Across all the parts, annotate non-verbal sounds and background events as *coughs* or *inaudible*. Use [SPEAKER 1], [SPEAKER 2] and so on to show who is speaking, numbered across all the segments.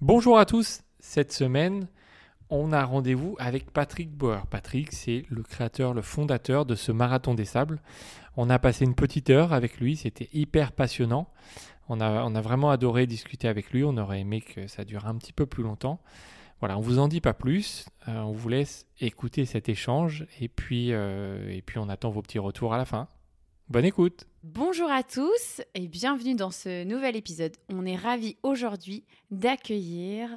[SPEAKER 1] Bonjour à tous. Cette semaine, on a rendez-vous avec Patrick Bauer. Patrick, c'est le créateur, le fondateur de ce marathon des sables. On a passé une petite heure avec lui, c'était hyper passionnant. On a, vraiment adoré discuter avec lui, on aurait aimé que ça dure un petit peu plus longtemps. Voilà, on vous en dit pas plus, euh, on vous laisse écouter cet échange et euh, et puis on attend vos petits retours à la fin. Bonne écoute
[SPEAKER 2] Bonjour à tous et bienvenue dans ce nouvel épisode. On est ravis aujourd'hui d'accueillir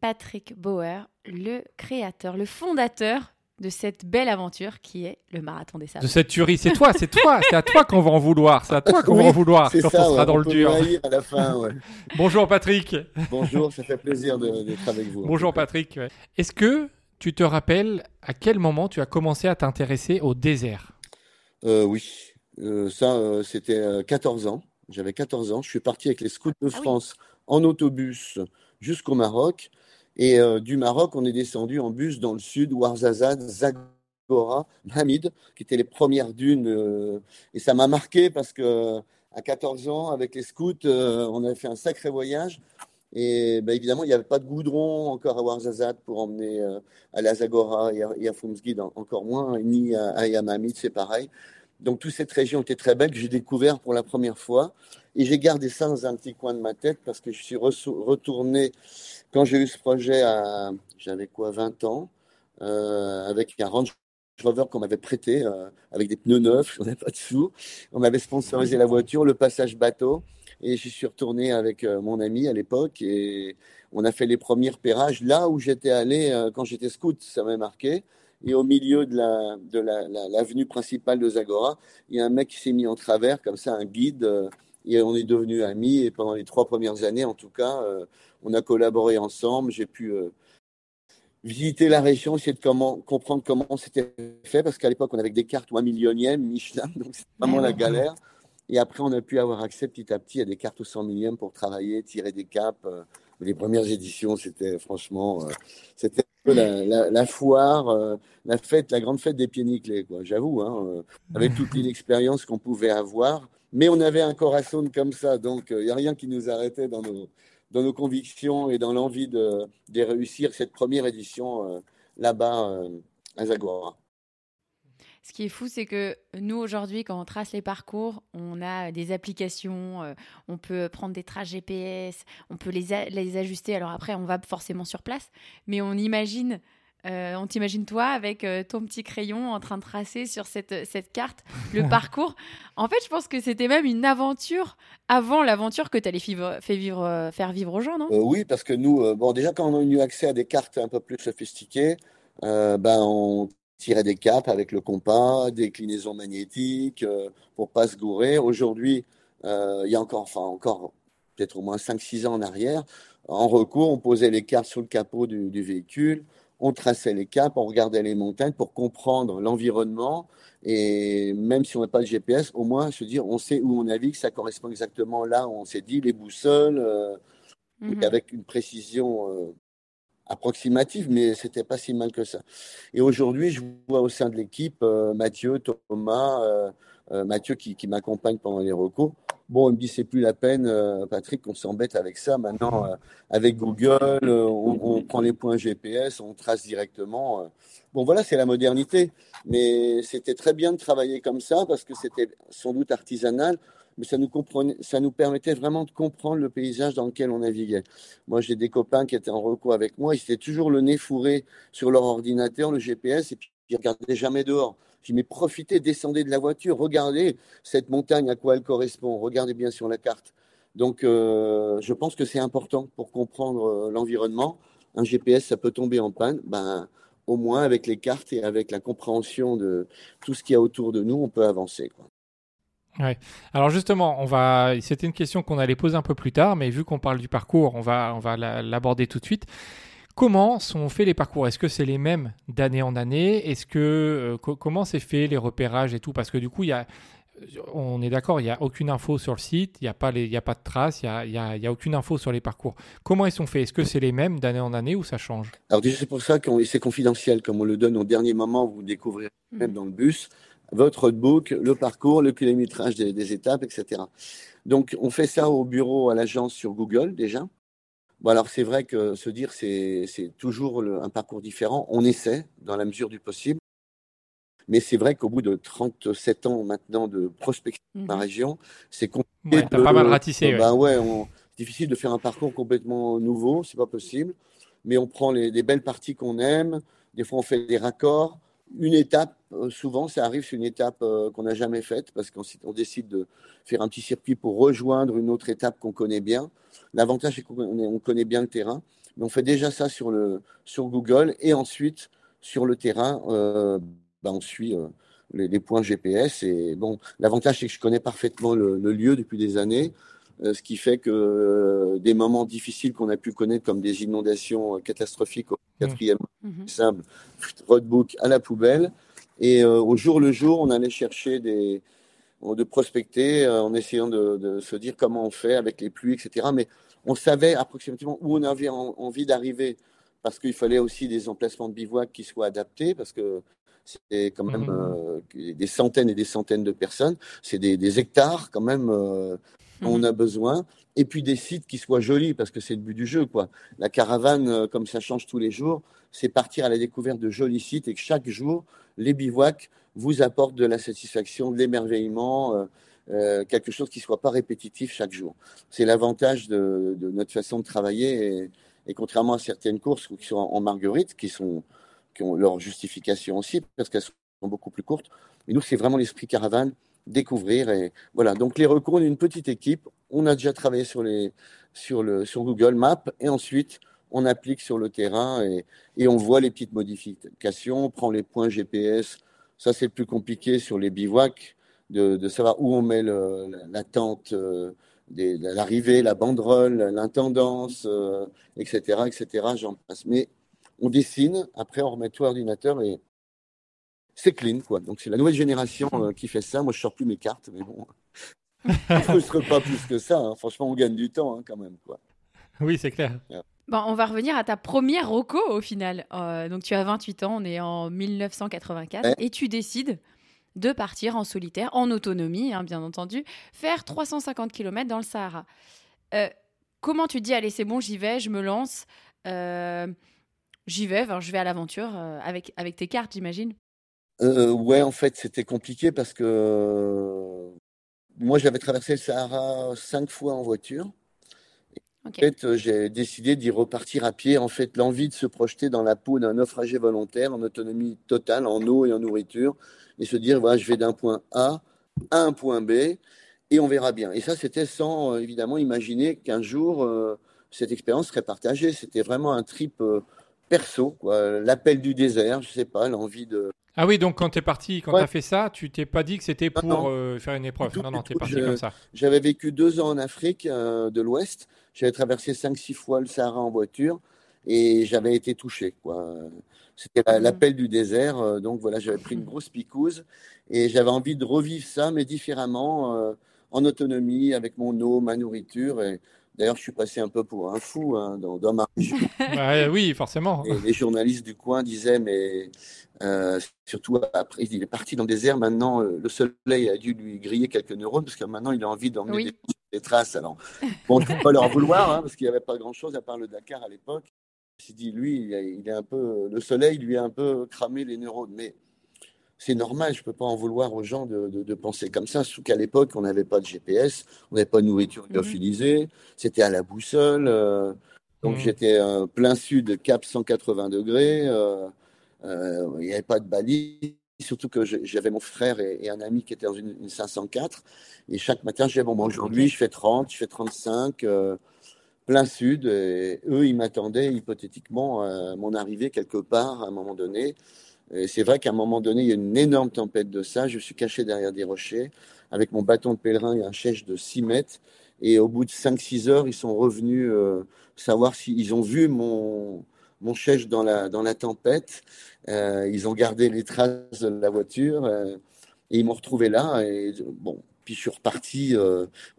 [SPEAKER 2] Patrick Bauer, le créateur, le fondateur de cette belle aventure qui est le marathon des sables.
[SPEAKER 1] De cette tuerie, c'est toi, c'est toi, c'est à toi qu'on va en vouloir, c'est à toi qu'on
[SPEAKER 3] Oui,
[SPEAKER 1] va en vouloir
[SPEAKER 3] C'est
[SPEAKER 1] quand
[SPEAKER 3] ça,
[SPEAKER 1] on sera
[SPEAKER 3] ouais,
[SPEAKER 1] dans le dur.
[SPEAKER 3] me haïr à la fin, ouais. *laughs*
[SPEAKER 1] Bonjour Patrick
[SPEAKER 3] Bonjour, ça fait plaisir de- d'être avec vous.
[SPEAKER 1] Bonjour Patrick. ouais. Est-ce que tu te rappelles à quel moment tu as commencé à t'intéresser au désert?
[SPEAKER 3] Euh, oui, ça, euh, c'était euh, 14 ans. J'avais 14 ans. Je suis parti avec les scouts de
[SPEAKER 2] oui.
[SPEAKER 3] France en autobus jusqu'au Maroc. Et euh, du Maroc, on est descendu en bus dans le sud, Ouarzazate, Zagora, Hamid, qui étaient les premières dunes. euh, et ça m'a marqué parce que à 14 ans, avec les scouts, euh, on avait fait un sacré voyage. Et ben, évidemment, il n'y avait pas de goudron encore à Ouarzazate pour emmener euh, à la Zagora et à, et à encore moins, ni à, à Yamamit, c'est pareil. Donc, toute cette région était très belle, que j'ai découvert pour la première fois. Et j'ai gardé ça dans un petit coin de ma tête parce que je suis retourné quand j'ai eu ce projet à, j'avais quoi, 20 ans, euh, avec un Range Rover qu'on m'avait prêté, euh, avec des pneus neufs, on n'avait pas de sous. On m'avait sponsorisé la voiture, le passage bateau. Et j'y suis retourné avec euh, mon ami à l'époque et on a fait les premiers repérages là où j'étais allé quand j'étais scout, ça m'a marqué. Et au milieu de la, de la, la- l'avenue principale de Zagora, il y a un mec qui s'est mis en travers, comme ça, un guide, euh, et on est devenus amis. Et pendant les trois premières années, en tout cas, euh, on a collaboré ensemble. J'ai pu euh, visiter la région, essayer de comment, comprendre comment c'était fait, parce qu'à l'époque, on avait des cartes ou un millionième, Michelin, donc c'était vraiment la galère. Et après, on a pu avoir accès petit à petit à des cartes au 100 millième pour travailler, tirer des caps. les premières éditions, c'était franchement, euh, c'était la, la, la foire, euh, la fête, la grande fête des pieds nickelés, quoi. J'avoue, hein, euh, avec toute *laughs* l'inexpérience qu'on pouvait avoir. Mais on avait un corazon comme ça, donc il n'y a rien qui nous arrêtait dans nos, dans nos convictions et dans l'envie de, de réussir cette première édition euh, là-bas euh, à Zagora.
[SPEAKER 2] Ce qui est fou, c'est que nous, aujourd'hui, quand on trace les parcours, on a des applications, euh, on peut prendre des traces GPS, on peut les, les ajuster. Alors après, on va forcément sur place, mais on imagine, euh, on t'imagine toi avec euh, ton petit crayon en train de tracer sur cette, cette carte le *laughs* parcours. En fait, je pense que c'était même une aventure avant l'aventure que tu allais vivre, fait vivre, euh, faire vivre aux gens, non?
[SPEAKER 3] Euh, oui, parce que nous, euh, bon, déjà, quand on a eu accès à des cartes un peu plus sophistiquées, euh, ben, on tirait des capes avec le compas, déclinaison magnétique, euh, pour pas se gourer. Aujourd'hui, euh, il y a encore, enfin, encore peut-être au moins 5-6 ans en arrière, en recours, on posait les cartes sous le capot du, du véhicule, on traçait les capes, on regardait les montagnes pour comprendre l'environnement. Et même si on n'a pas de GPS, au moins se dire, on sait où on navigue, ça correspond exactement là où on s'est dit, les boussoles. euh,
[SPEAKER 2] Mhm.
[SPEAKER 3] et avec une précision euh, approximative, mais c'était pas si mal que ça. Et aujourd'hui, je vois au sein de l'équipe euh, Mathieu, Thomas, euh, euh, Mathieu qui, qui m'accompagne pendant les recours. Bon, il me dit c'est plus la peine, euh, Patrick, qu'on s'embête avec ça. Maintenant, euh, avec Google, euh, on, on prend les points GPS, on trace directement. Bon, voilà, c'est la modernité. Mais c'était très bien de travailler comme ça parce que c'était sans doute artisanal, mais ça nous comprenait, ça nous permettait vraiment de comprendre le paysage dans lequel on naviguait. Moi, j'ai des copains qui étaient en recours avec moi, ils étaient toujours le nez fourré sur leur ordinateur, le GPS, et puis ils regardaient jamais dehors. J'ai dit, mais profitez, descendez de la voiture, regardez cette montagne, à quoi elle correspond, regardez bien sur la carte. Donc, euh, je pense que c'est important pour comprendre euh, l'environnement. Un GPS, ça peut tomber en panne. Ben, au moins, avec les cartes et avec la compréhension de tout ce qu'il y a autour de nous, on peut avancer. Quoi.
[SPEAKER 1] Alors justement, on va. C'était une question qu'on allait poser un peu plus tard, mais vu qu'on parle du parcours, on va, on va la- l'aborder tout de suite. Comment sont faits les parcours? Est-ce que c'est les mêmes d'année en année? Est-ce que euh, co- comment c'est fait les repérages et tout? Parce que du coup, il y a, on est d'accord, il n'y a aucune info sur le site, il n'y a pas les, il y a pas de traces, il y a, aucune info sur les parcours. Comment ils sont faits? Est-ce que c'est les mêmes d'année en année ou ça change?
[SPEAKER 3] Alors déjà, c'est pour ça que c'est confidentiel, comme on le donne au dernier moment, vous découvrirez même dans le bus. Votre roadbook, le parcours, le kilométrage des, des étapes, etc. Donc, on fait ça au bureau, à l'agence sur Google déjà. Bon, alors c'est vrai que se dire c'est toujours un parcours différent. On essaie dans la mesure du possible. Mais c'est vrai qu'au bout de 37 ans maintenant de prospection dans la mmh région, c'est compliqué.
[SPEAKER 1] Ouais, pas mal ratissé.
[SPEAKER 3] Bah ouais, difficile de faire un parcours complètement nouveau, c'est pas possible. Mais on prend les, les belles parties qu'on aime. Des fois, on fait des raccords une étape, euh, souvent, ça arrive, c'est une étape euh, qu'on n'a jamais faite parce qu'on décide de faire un petit circuit pour rejoindre une autre étape qu'on connaît bien. L'avantage, c'est qu'on connaît bien le terrain, mais on fait déjà ça sur, le, sur Google et ensuite, sur le terrain, euh, bah, on suit les, points GPS. Et bon, l'avantage, c'est que je connais parfaitement le, lieu depuis des années. Ce qui fait que des moments difficiles qu'on a pu connaître, comme des inondations catastrophiques au mmh. quatrième mmh. simple, roadbook à la poubelle. Et euh, au jour le jour, on allait chercher des, de prospecter euh, en essayant de, se dire comment on fait avec les pluies, etc. Mais on savait approximativement où on avait envie d'arriver parce qu'il fallait aussi des emplacements de bivouac qui soient adaptés parce que c'est quand même mmh. euh, des centaines et des centaines de personnes. C'est des, hectares quand même. Mmh. On a besoin et puis des sites qui soient jolis parce que c'est le but du jeu quoi. La caravane comme ça change tous les jours, c'est partir à la découverte de jolis sites et que chaque jour, les bivouacs vous apportent de la satisfaction, de l'émerveillement, euh, euh, quelque chose qui ne soit pas répétitif chaque jour. C'est l'avantage de, notre façon de travailler et, contrairement à certaines courses qui sont en, marguerite, qui, sont, qui ont leur justification aussi, parce qu'elles sont beaucoup plus courtes, mais nous, c'est vraiment l'esprit caravane, découvrir. Et voilà, donc les recours, on est une petite équipe, on a déjà travaillé sur, les, sur, le, sur Google Maps, et ensuite, on applique sur le terrain et, on voit les petites modifications, on prend les points GPS. Ça, c'est le plus compliqué sur les bivouacs, de, savoir où on met la tente, euh, l'arrivée, la banderole, l'intendance, etc., euh, etc. J'en passe. Mais on dessine, après on remet tout l'ordinateur et c'est clean, quoi. Donc c'est la nouvelle génération euh, qui fait ça. Moi, je sors plus mes cartes, mais bon, *laughs* je ne frustre pas plus que ça. Hein. Franchement, on gagne du temps hein, quand même, quoi.
[SPEAKER 1] Oui, c'est clair.
[SPEAKER 2] Bon, on va revenir à ta première roco au final. Euh, donc tu as 28 ans, on est en 1984, et tu décides de partir en solitaire, en autonomie, hein, bien entendu, faire 350 km dans le Sahara. Euh, comment tu dis, allez, c'est bon, j'y vais, je me lance, euh, j'y vais, je vais à l'aventure avec, avec tes cartes, j'imagine?
[SPEAKER 3] Ouais, en fait, c'était compliqué parce que moi, j'avais traversé le Sahara cinq fois en voiture. En fait, euh, j'ai décidé d'y repartir à pied. En fait, l'envie de se projeter dans la peau d'un naufragé volontaire en autonomie totale, en eau et en nourriture, et se dire, voilà, je vais d'un point A à un point B, et on verra bien. Et ça, c'était sans, euh, évidemment, imaginer qu'un jour, euh, cette expérience serait partagée. C'était vraiment un trip perso, l'appel du désert, je sais pas, l'envie de,
[SPEAKER 1] ah oui, donc quand tu es parti, quand tu as fait ça, tu t'es pas dit que c'était pour euh, faire une épreuve. non, non, tu es parti comme ça.
[SPEAKER 3] J'avais vécu deux ans en Afrique euh, de l'Ouest. J'avais traversé cinq, six fois le Sahara en voiture et j'avais été touché. C'était mmh. l'appel du désert. Euh, donc voilà, j'avais pris une *laughs* grosse picouse et j'avais envie de revivre ça, mais différemment, en autonomie, avec mon eau, ma nourriture. Et D'ailleurs, je suis passé un peu pour un fou hein, dans, ma région. *laughs*
[SPEAKER 1] oui, forcément.
[SPEAKER 3] Et les journalistes du coin disaient, mais euh, surtout après, il est parti dans le désert. Maintenant, euh, le soleil a dû lui griller quelques neurones parce que maintenant, il a envie d'emmener des, traces. Alors, bon, je ne peux pas leur vouloir hein, parce qu'il n'y avait pas grand-chose à part le Dakar à l'époque. Je dit, lui, il est un peu, le soleil lui a un peu cramé les neurones. Mais c'est normal, je ne peux pas en vouloir aux gens de, penser comme ça, surtout qu'à l'époque, on n'avait pas de GPS, on n'avait pas de nourriture mhm. lyophilisée, c'était à la boussole. Euh, donc mhm. j'étais euh, plein sud, cap 180 degrés, euh, il n'y avait pas de balise, surtout que j'avais mon frère et, un ami qui étaient dans une, 504. Et chaque matin, je disais, bon, aujourd'hui, je fais 30, je fais 35 plein sud. Et eux, ils m'attendaient hypothétiquement à mon arrivée quelque part à un moment donné c'est vrai qu'à un moment donné, il y a une énorme tempête de ça. Je suis caché derrière des rochers avec mon bâton de pèlerin et un chèche de 6 mètres. Et au bout de 5-6 heures, ils sont revenus euh, savoir s'ils ont vu mon, mon chèche dans la, dans la tempête. Euh, ils ont gardé les traces de la voiture euh, et ils m'ont retrouvé là. Et bon, puis je suis reparti.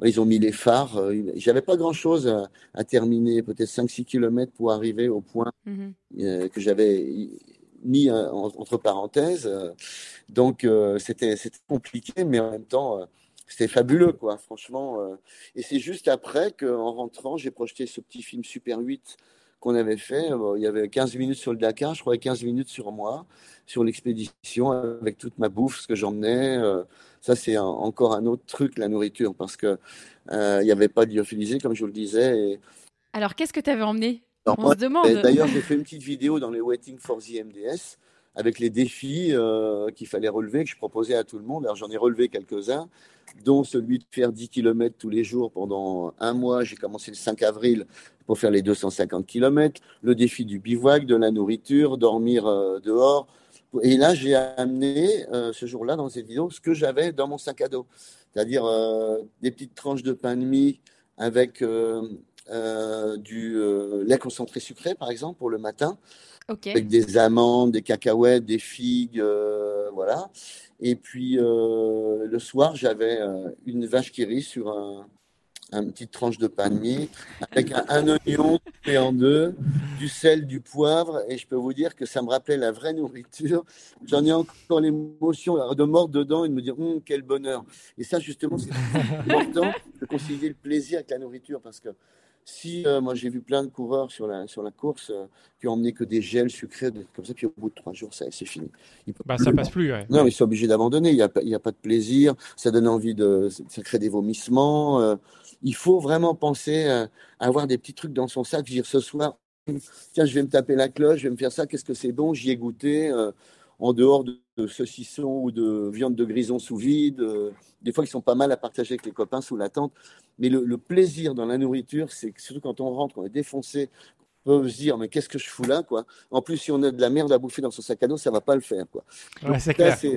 [SPEAKER 3] ils ont mis les phares. J'avais pas grand chose à, terminer, peut-être 5-6 km pour arriver au point mm-hmm. que j'avais mis entre parenthèses. Donc, euh, c'était compliqué, mais en même temps, euh, c'était fabuleux, quoi, franchement. Et c'est juste après qu'en rentrant, j'ai projeté ce petit film Super 8 qu'on avait fait. il y avait 15 minutes sur le Dakar, je crois 15 minutes sur moi, sur l'expédition, avec toute ma bouffe, ce que j'emmenais. ça, c'est encore un autre truc, la nourriture, parce qu'il n'y avait pas de lyophilisé, comme je vous le disais.
[SPEAKER 2] Alors, qu'est-ce que tu avais emmené?
[SPEAKER 3] D'ailleurs, j'ai fait une petite vidéo dans les Waiting for the MDS avec les défis euh, qu'il fallait relever, que je proposais à tout le monde. Alors j'en ai relevé quelques-uns, dont celui de faire 10 km tous les jours pendant un mois. J'ai commencé le 5 avril pour faire les 250 km. Le défi du bivouac, de la nourriture, dormir euh, dehors. Et là, j'ai amené euh, ce jour-là dans cette vidéo ce que j'avais dans mon sac à dos, c'est-à-dire des petites tranches de pain de mie avec du lait concentré sucré, par exemple, pour le matin avec des amandes, des cacahuètes, des figues, euh, voilà. Et puis euh, le soir, j'avais euh, une vache qui rit sur un, une petite tranche de pain de mie, avec un, oignon coupé en deux, du sel, du poivre, et je peux vous dire que ça me rappelait la vraie nourriture. J'en ai encore l'émotion de mort dedans et de me dire hum, quel bonheur. Et ça, justement, c'est important de concilier le plaisir avec la nourriture parce que si euh, moi j'ai vu plein de coureurs sur la, sur la course euh, qui ont emmené que des gels sucrés, comme ça, puis au bout de trois jours, ça c'est fini.
[SPEAKER 1] Bah, ça passe plus. Ouais.
[SPEAKER 3] Non, ils sont obligés d'abandonner. Il n'y a, a, pas de plaisir. Ça donne envie de. Ça crée des vomissements. Euh. il faut vraiment penser à avoir des petits trucs dans son sac. Dire ce soir, tiens, je vais me taper la cloche, je vais me faire ça. Qu'est-ce que c'est bon J'y ai goûté. En dehors de, de, saucisson ou de viande de grison sous vide. des fois, ils sont pas mal à partager avec les copains sous la tente. Mais le, plaisir dans la nourriture, c'est que surtout quand on rentre, on est défoncé, on peut se dire mais qu'est-ce que je fous là quoi. En plus si on a de la merde à bouffer dans son sac à dos, ça va pas le faire quoi.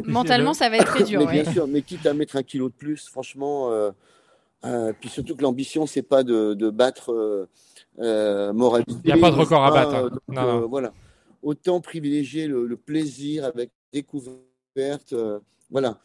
[SPEAKER 2] Mentalement ça va être très dur.
[SPEAKER 3] mais bien sûr, mais quitte à mettre un kilo de plus, franchement. Euh, euh, puis surtout que l'ambition c'est pas de, battre euh, moralité.
[SPEAKER 1] Il n'y a pas de record à battre. Hein.
[SPEAKER 3] voilà. Autant privilégier le, plaisir avec découverte. voilà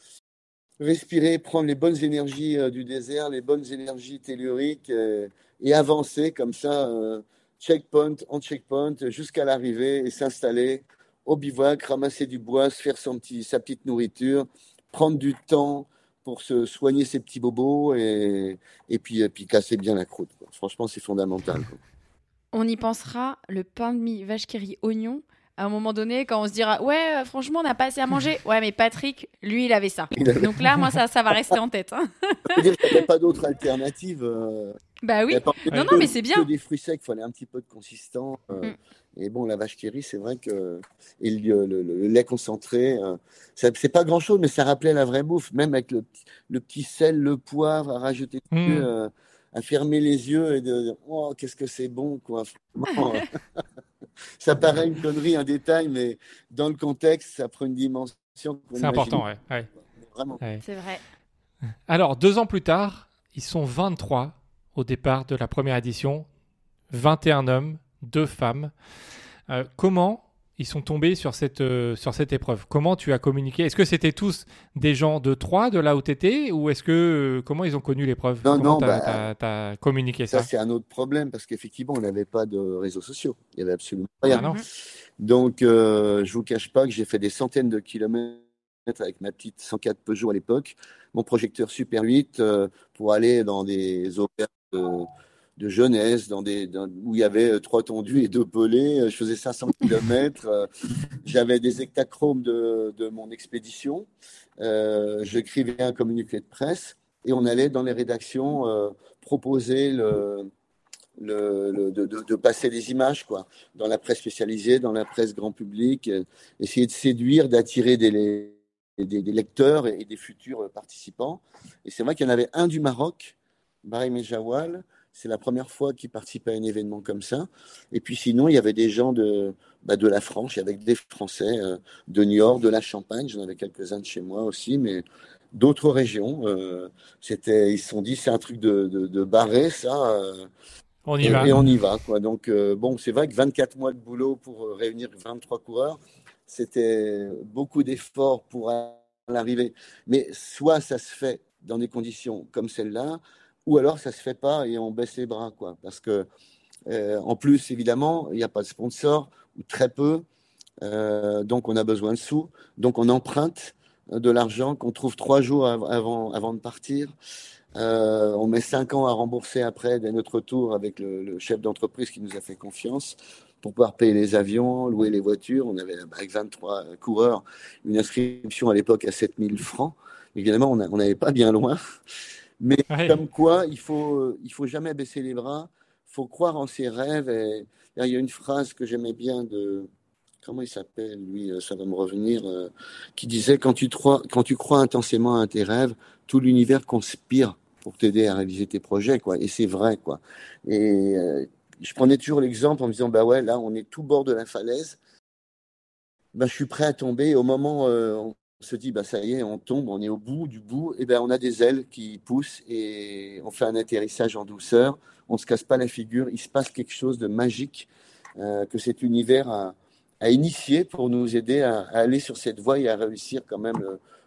[SPEAKER 3] respirer, prendre les bonnes énergies euh, du désert, les bonnes énergies telluriques euh, et avancer comme ça, euh, checkpoint en checkpoint, jusqu'à l'arrivée et s'installer au bivouac, ramasser du bois, se faire son petit, sa petite nourriture, prendre du temps pour se soigner ses petits bobos et, et, puis, et puis casser bien la croûte. Franchement, c'est fondamental.
[SPEAKER 2] On y pensera, le pain de mie vache qui rit oignon, à un moment donné, quand on se dira ouais, euh, franchement, on n'a pas assez à manger. *laughs* Ouais, mais Patrick, lui, il avait ça. Donc là, moi, ça, ça va rester en tête. Hein.
[SPEAKER 3] Il n'y a pas d'autre alternative. Euh.
[SPEAKER 2] Bah oui. Non, non, mais c'est bien.
[SPEAKER 3] des fruits secs, il fallait un petit peu de consistance. Euh. Mm. Et bon, la vache qui rit, c'est vrai que et le, le, lait concentré, c'est pas grand chose, mais ça rappelait la vraie bouffe, même avec le, le petit sel, le poivre, à rajouter mm. À fermer les yeux et de oh qu'est-ce que c'est bon quoi. *laughs* ça paraît une connerie, un détail, mais dans le contexte, ça prend une dimension.
[SPEAKER 1] C'est important, ouais.
[SPEAKER 3] Vraiment.
[SPEAKER 2] C'est vrai.
[SPEAKER 1] Alors, deux ans plus tard, ils sont 23 au départ de la première édition. 21 hommes, deux femmes. Euh, comment ils sont tombés sur cette, euh, sur cette épreuve. Comment tu as communiqué? Est-ce que c'était tous des gens de Troyes, de là où tu étais Ou est-ce que, euh, comment ils ont connu l'épreuve?
[SPEAKER 3] Non,
[SPEAKER 1] comment
[SPEAKER 3] non,
[SPEAKER 1] tu as, bah, communiqué ça?
[SPEAKER 3] Ça, c'est un autre problème parce qu'effectivement, on n'avait pas de réseaux sociaux. Il n'y avait absolument rien. Ah Donc, euh, je ne vous cache pas que j'ai fait des centaines de kilomètres avec ma petite 104 Peugeot à l'époque, mon projecteur Super 8 pour aller dans des auberges de jeunesse, dans des, où il y avait euh, trois tondus et deux pelés. Euh, je faisais 500 *laughs* km. Euh, j'avais des hectachromes de, de mon expédition. Euh, J'écrivais un communiqué de presse et on allait dans les rédactions proposer le, le, de, de, passer des images quoi, dans la presse spécialisée, dans la presse grand public, essayer de séduire, d'attirer des, des, des, lecteurs et, des futurs participants. Et c'est vrai qu'il y en avait un du Maroc, Barry Mejawal, c'est la première fois qu'il participe à un événement comme ça. Et puis sinon, il y avait des gens de, bah, de la France, avec des Français euh, de Niort, de la Champagne, j'en avais quelques-uns de chez moi aussi, mais d'autres régions. Euh, c'était, ils se sont dit, c'est un truc de, de, barré, ça. Euh,
[SPEAKER 1] on y va.
[SPEAKER 3] Et on y va. Quoi. Donc, bon, c'est vrai que 24 mois de boulot pour réunir 23 coureurs, c'était beaucoup d'efforts pour l'arrivée. Mais soit ça se fait dans des conditions comme celle-là, ou alors ça se fait pas et on baisse les bras, quoi. Parce que euh, en plus, évidemment, il n'y a pas de sponsor ou très peu, euh, donc on a besoin de sous, donc on emprunte. de l'argent qu'on trouve trois jours avant, avant de partir. Euh, on met cinq ans à rembourser après dès notre tour avec le, chef d'entreprise qui nous a fait confiance pour pouvoir payer les avions, louer les voitures. On avait avec 23 coureurs une inscription à l'époque à 7000 francs. Évidemment, on n'avait pas bien loin. Mais comme quoi, il faut, il faut jamais baisser les bras. Il faut croire en ses rêves. Et, il y a une phrase que j'aimais bien de, comment il s'appelle, lui, euh, ça va me revenir, euh, qui disait quand tu, crois, quand tu crois intensément à tes rêves, tout l'univers conspire pour t'aider à réaliser tes projets, quoi. Et c'est vrai, quoi. Et euh, je prenais toujours l'exemple en me disant, bah ouais, là, on est tout bord de la falaise. Bah, je suis prêt à tomber. au moment, où on se dit, bah ça y est, on tombe, on est au bout du bout. Et ben, on a des ailes qui poussent et on fait un atterrissage en douceur. On se casse pas la figure. Il se passe quelque chose de magique que cet univers a à initier pour nous aider à, aller sur cette voie et à réussir quand même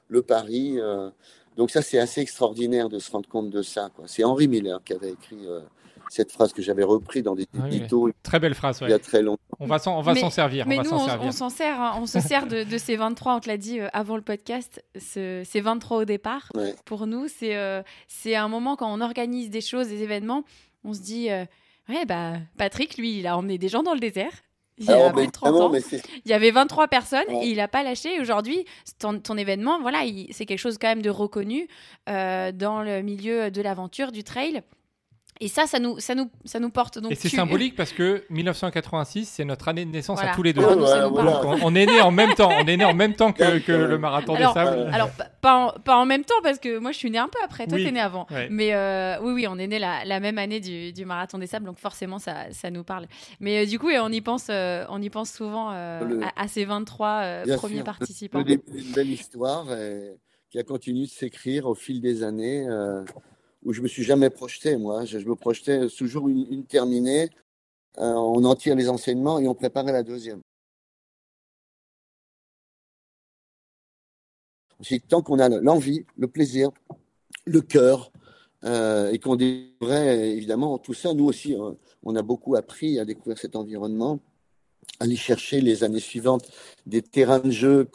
[SPEAKER 3] le, pari. Euh. donc ça, c'est assez extraordinaire de se rendre compte de ça. C'est Henri Miller qui avait écrit euh, cette phrase que j'avais repris dans des ah éditos.
[SPEAKER 1] Très belle phrase.
[SPEAKER 3] Il y a très longtemps.
[SPEAKER 1] On va s'en, on va s'en servir.
[SPEAKER 2] Mais
[SPEAKER 1] on
[SPEAKER 2] nous,
[SPEAKER 1] on,
[SPEAKER 2] s'en sert. Hein. on se *laughs* sert de, ces 23. On te l'a dit euh, avant le podcast. Ce, ces 23 au départ. Pour nous, c'est c'est un moment quand on organise des choses, des événements. On se dit. Ouais, bah, Patrick, lui, il a emmené des gens dans le désert. Il y, a 30 ans. il y avait 23 personnes et il n'a pas lâché. Aujourd'hui, ton, ton, événement, voilà, c'est quelque chose quand même de reconnu euh, dans le milieu de l'aventure, du trail. Et ça, ça nous, ça nous, ça nous porte. Donc
[SPEAKER 1] et c'est symbolique parce que 1986, c'est notre année de naissance à tous les deux. on, est né en même temps. On est né en même temps que, que le marathon
[SPEAKER 2] des
[SPEAKER 1] sables.
[SPEAKER 2] Alors, pas en, pas en, même temps parce que moi, je suis né un peu après. Toi, tu es né avant. Mais euh, oui, oui, on est né la, la même année du, du, marathon des sables, donc forcément, ça, ça nous parle. Mais euh, du coup, on y pense, euh, on y pense souvent à, ces 23 premiers participants.
[SPEAKER 3] C'est une belle histoire qui a continué de s'écrire au fil des années où je me suis jamais projeté, moi. Je, me projetais toujours une, terminée, euh, on en tire les enseignements et on prépare la deuxième. tant qu'on a l'envie, le plaisir, le cœur, euh, et qu'on devrait évidemment tout ça, nous aussi, hein, on a beaucoup appris à découvrir cet environnement, aller chercher les années suivantes des terrains de jeu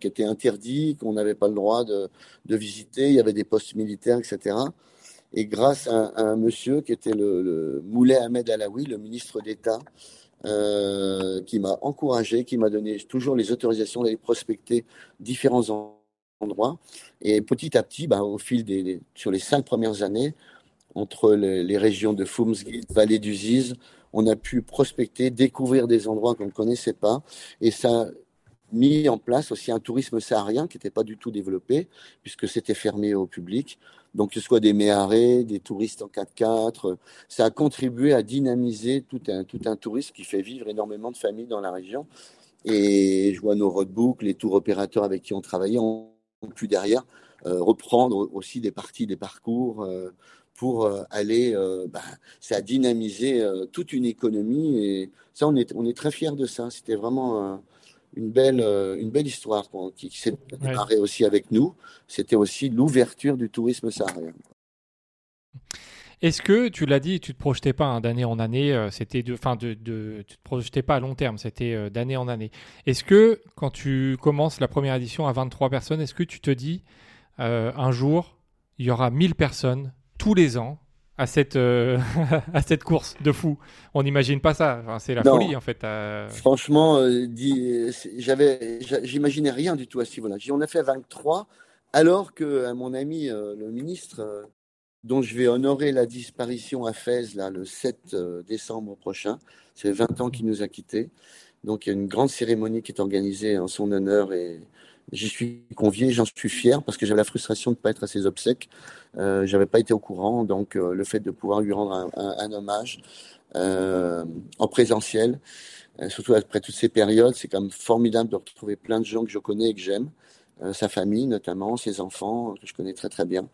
[SPEAKER 3] qui étaient interdits, qu'on n'avait pas le droit de, visiter, il y avait des postes militaires, etc. Et grâce à, un monsieur qui était le, le Moulay Ahmed Alaoui, le ministre d'État, euh, qui m'a encouragé, qui m'a donné toujours les autorisations d'aller prospecter différents endroits. Et petit à petit, bah, au fil des, sur les cinq premières années, entre les, régions de Fumsgit, Vallée du Ziz, on a pu prospecter, découvrir des endroits qu'on ne connaissait pas. Et ça mis en place aussi un tourisme saharien qui n'était pas du tout développé, puisque c'était fermé au public. Donc, que ce soit des méharés, des touristes en 4x4, ça a contribué à dynamiser tout un, tout un tourisme qui fait vivre énormément de familles dans la région. Et je vois nos roadbooks, les tours opérateurs avec qui on travaillait, ont pu derrière euh, reprendre aussi des parties des parcours euh, pour euh, aller, bah, ça a dynamisé toute une économie. Et ça, on est, on est très fiers de ça. C'était vraiment une belle, euh, une belle histoire qui, s'est démarrée aussi avec nous. C'était aussi l'ouverture du tourisme saharien.
[SPEAKER 1] Est-ce que tu l'as dit, tu te projetais pas hein, d'année en année, euh, c'était de, enfin de, de, tu te projetais pas à long terme, c'était euh, d'année en année. Est-ce que quand tu commences la première édition à 23 personnes, est-ce que tu te dis un jour il y aura 1000 personnes tous les ans à cette, euh, *laughs* à cette course de fou. On n'imagine pas ça. c'est la folie, en fait.
[SPEAKER 3] Franchement, euh, j'avais, j'imaginais rien du tout à ce niveau-là. On a fait 23, alors que mon ami, euh, le ministre, dont je vais honorer la disparition à Fès là, le 7 décembre prochain, c'est 20 ans qu'il nous a quittés. Donc, il y a une grande cérémonie qui est organisée en son honneur et J'y suis convié, j'en suis fier parce que j'avais la frustration de ne pas être à ses obsèques. Euh, j'avais pas été au courant, donc euh, le fait de pouvoir lui rendre un, hommage euh, en présentiel, euh, surtout après toutes ces périodes, c'est quand même formidable de retrouver plein de gens que je connais et que j'aime. Sa famille notamment, ses enfants, que je connais très très bien.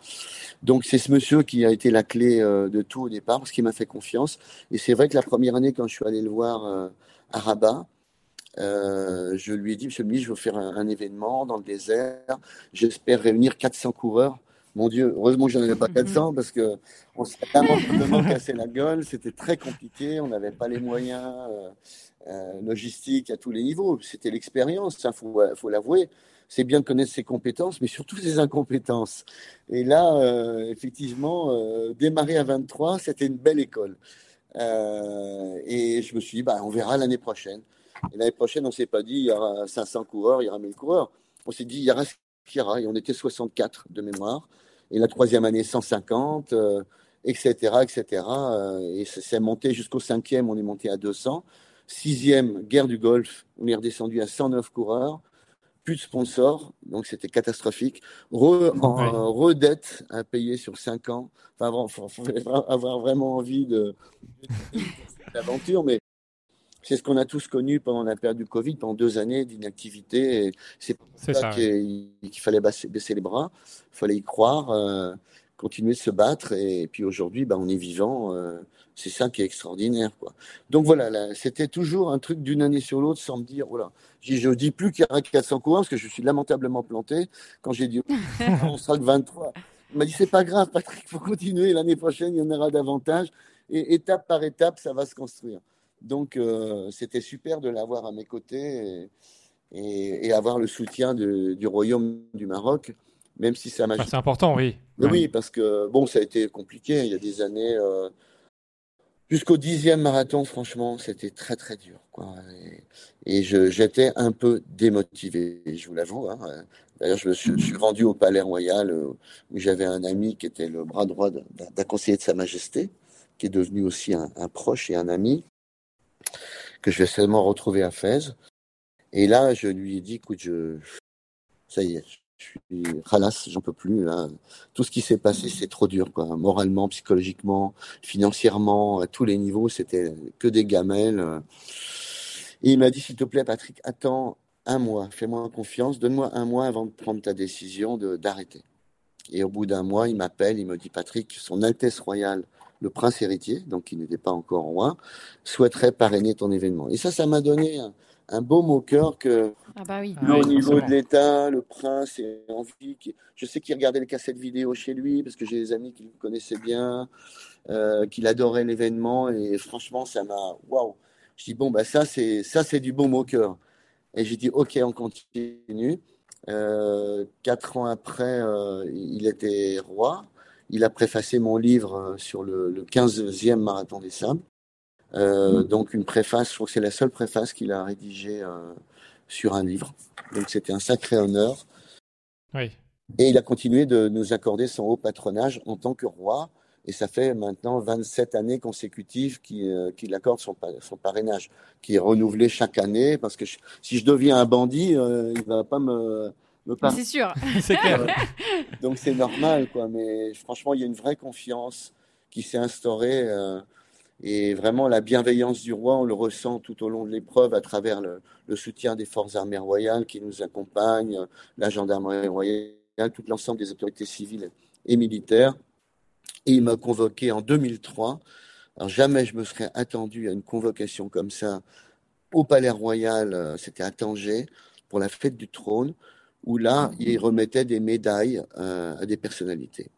[SPEAKER 3] Donc c'est ce monsieur qui a été la clé de tout au départ, parce qu'il m'a fait confiance. Et c'est vrai que la première année, quand je suis allé le voir à Rabat, euh, je lui ai dit, Monsieur le ministre, je veux faire un, événement dans le désert. J'espère réunir 400 coureurs Mon Dieu, heureusement que j'en avais pas 400 parce que on s'est lamentablement cassé la gueule. C'était très compliqué. On n'avait pas les moyens euh, euh, logistiques à tous les niveaux. C'était l'expérience, il faut, faut l'avouer. C'est bien de connaître ses compétences, mais surtout ses incompétences. Et là, euh, effectivement, démarrer à 23, c'était une belle école. et je me suis dit, bah, on verra l'année prochaine. Et l'année prochaine, on ne s'est pas dit, il y aura 500 coureurs, il y aura 1000 coureurs. On s'est dit, il y aura et on était 64 de mémoire. Et la troisième année, 150, etc., etc. et c'est monté jusqu'au cinquième, on est monté à 200. Sixième, guerre du Golfe, on est redescendu à 109 coureurs. Plus de sponsors, donc c'était catastrophique. Redette à payer sur 5 ans. Enfin, il faut avoir vraiment envie de, l'aventure, mais c'est ce qu'on a tous connu pendant la période du Covid, pendant deux années d'inactivité. C'est pour ça, qu'il fallait baisser les bras, il fallait y croire, euh, continuer de se battre. Et, puis aujourd'hui, bah, on est vivant. Euh, c'est ça qui est extraordinaire. Quoi. Donc voilà, c'était toujours un truc d'une année sur l'autre sans me dire, voilà, je ne dis plus qu'il y aura 400 coureurs parce que je suis lamentablement planté. Quand j'ai dit, *laughs* on sera que 23. Il m'a dit, c'est pas grave, Patrick, il faut continuer. L'année prochaine, il y en aura davantage. Et étape par étape, ça va se construire. Donc, euh, c'était super de l'avoir à mes côtés et, avoir le soutien du Royaume du Maroc, même si ça m'a.
[SPEAKER 1] c'est important, oui.
[SPEAKER 3] Oui, parce que bon, ça a été compliqué. Il y a des années. Euh, jusqu'au dixième marathon, franchement, c'était très très dur. Quoi. Et, j'étais un peu démotivé, je vous l'avoue. Hein. D'ailleurs, je me suis, rendu au Palais Royal euh, où j'avais un ami qui était le bras droit d'un conseiller de Sa Majesté, qui est devenu aussi un proche et un ami que je vais seulement retrouver à Fès. Et là, je lui ai dit, écoute, je, ça y est, je suis ralasse, j'en peux plus. Tout ce qui s'est passé, c'est trop dur, quoi. Moralement, psychologiquement, financièrement, à tous les niveaux, c'était que des gamelles. Et il m'a dit, s'il te plaît, Patrick, attends un mois, fais-moi confiance, donne-moi un mois avant de prendre ta décision d'arrêter. Et au bout d'un mois, il m'appelle, il me dit, Patrick, Son Altesse Royale le prince héritier, donc qui n'était pas encore roi, souhaiterait parrainer ton événement. Et ça, ça m'a donné un, beau mot cœur que
[SPEAKER 2] ah bah oui.
[SPEAKER 3] au niveau de l'État, le prince est envie. Je sais qu'il regardait les cassettes vidéo chez lui parce que j'ai des amis qui le connaissaient bien, euh, qu'il adorait l'événement et franchement, ça m'a waouh. Je dis bon bah ça c'est ça c'est du beau mot cœur. Et j'ai dit ok on continue. Euh, quatre ans après, euh, il était roi. Il a préfacé mon livre euh, sur le, 15e marathon des sables. Euh, mm. donc une préface, je crois que c'est la seule préface qu'il a rédigée euh, sur un livre. Donc c'était un sacré honneur.
[SPEAKER 1] Oui.
[SPEAKER 3] Et il a continué de nous accorder son haut patronage en tant que roi. Et ça fait maintenant 27 années consécutives qu'il accorde son, son, parrainage, qui est renouvelé chaque année. Parce que si je deviens un bandit, il ne va pas me,
[SPEAKER 2] c'est sûr. *laughs*
[SPEAKER 1] c'est clair.
[SPEAKER 3] Donc c'est normal, quoi. Mais franchement, il y a une vraie confiance qui s'est instaurée. Euh, et vraiment, la bienveillance du roi, on le ressent tout au long de l'épreuve à travers le, soutien des forces armées royales qui nous accompagnent, la gendarmerie royale, tout l'ensemble des autorités civiles et militaires. Et il m'a convoqué en 2003. Alors jamais je me serais attendu à une convocation comme ça au Palais Royal, euh, c'était à Tanger, pour la fête du trône où là, il remettait des médailles euh, à des personnalités.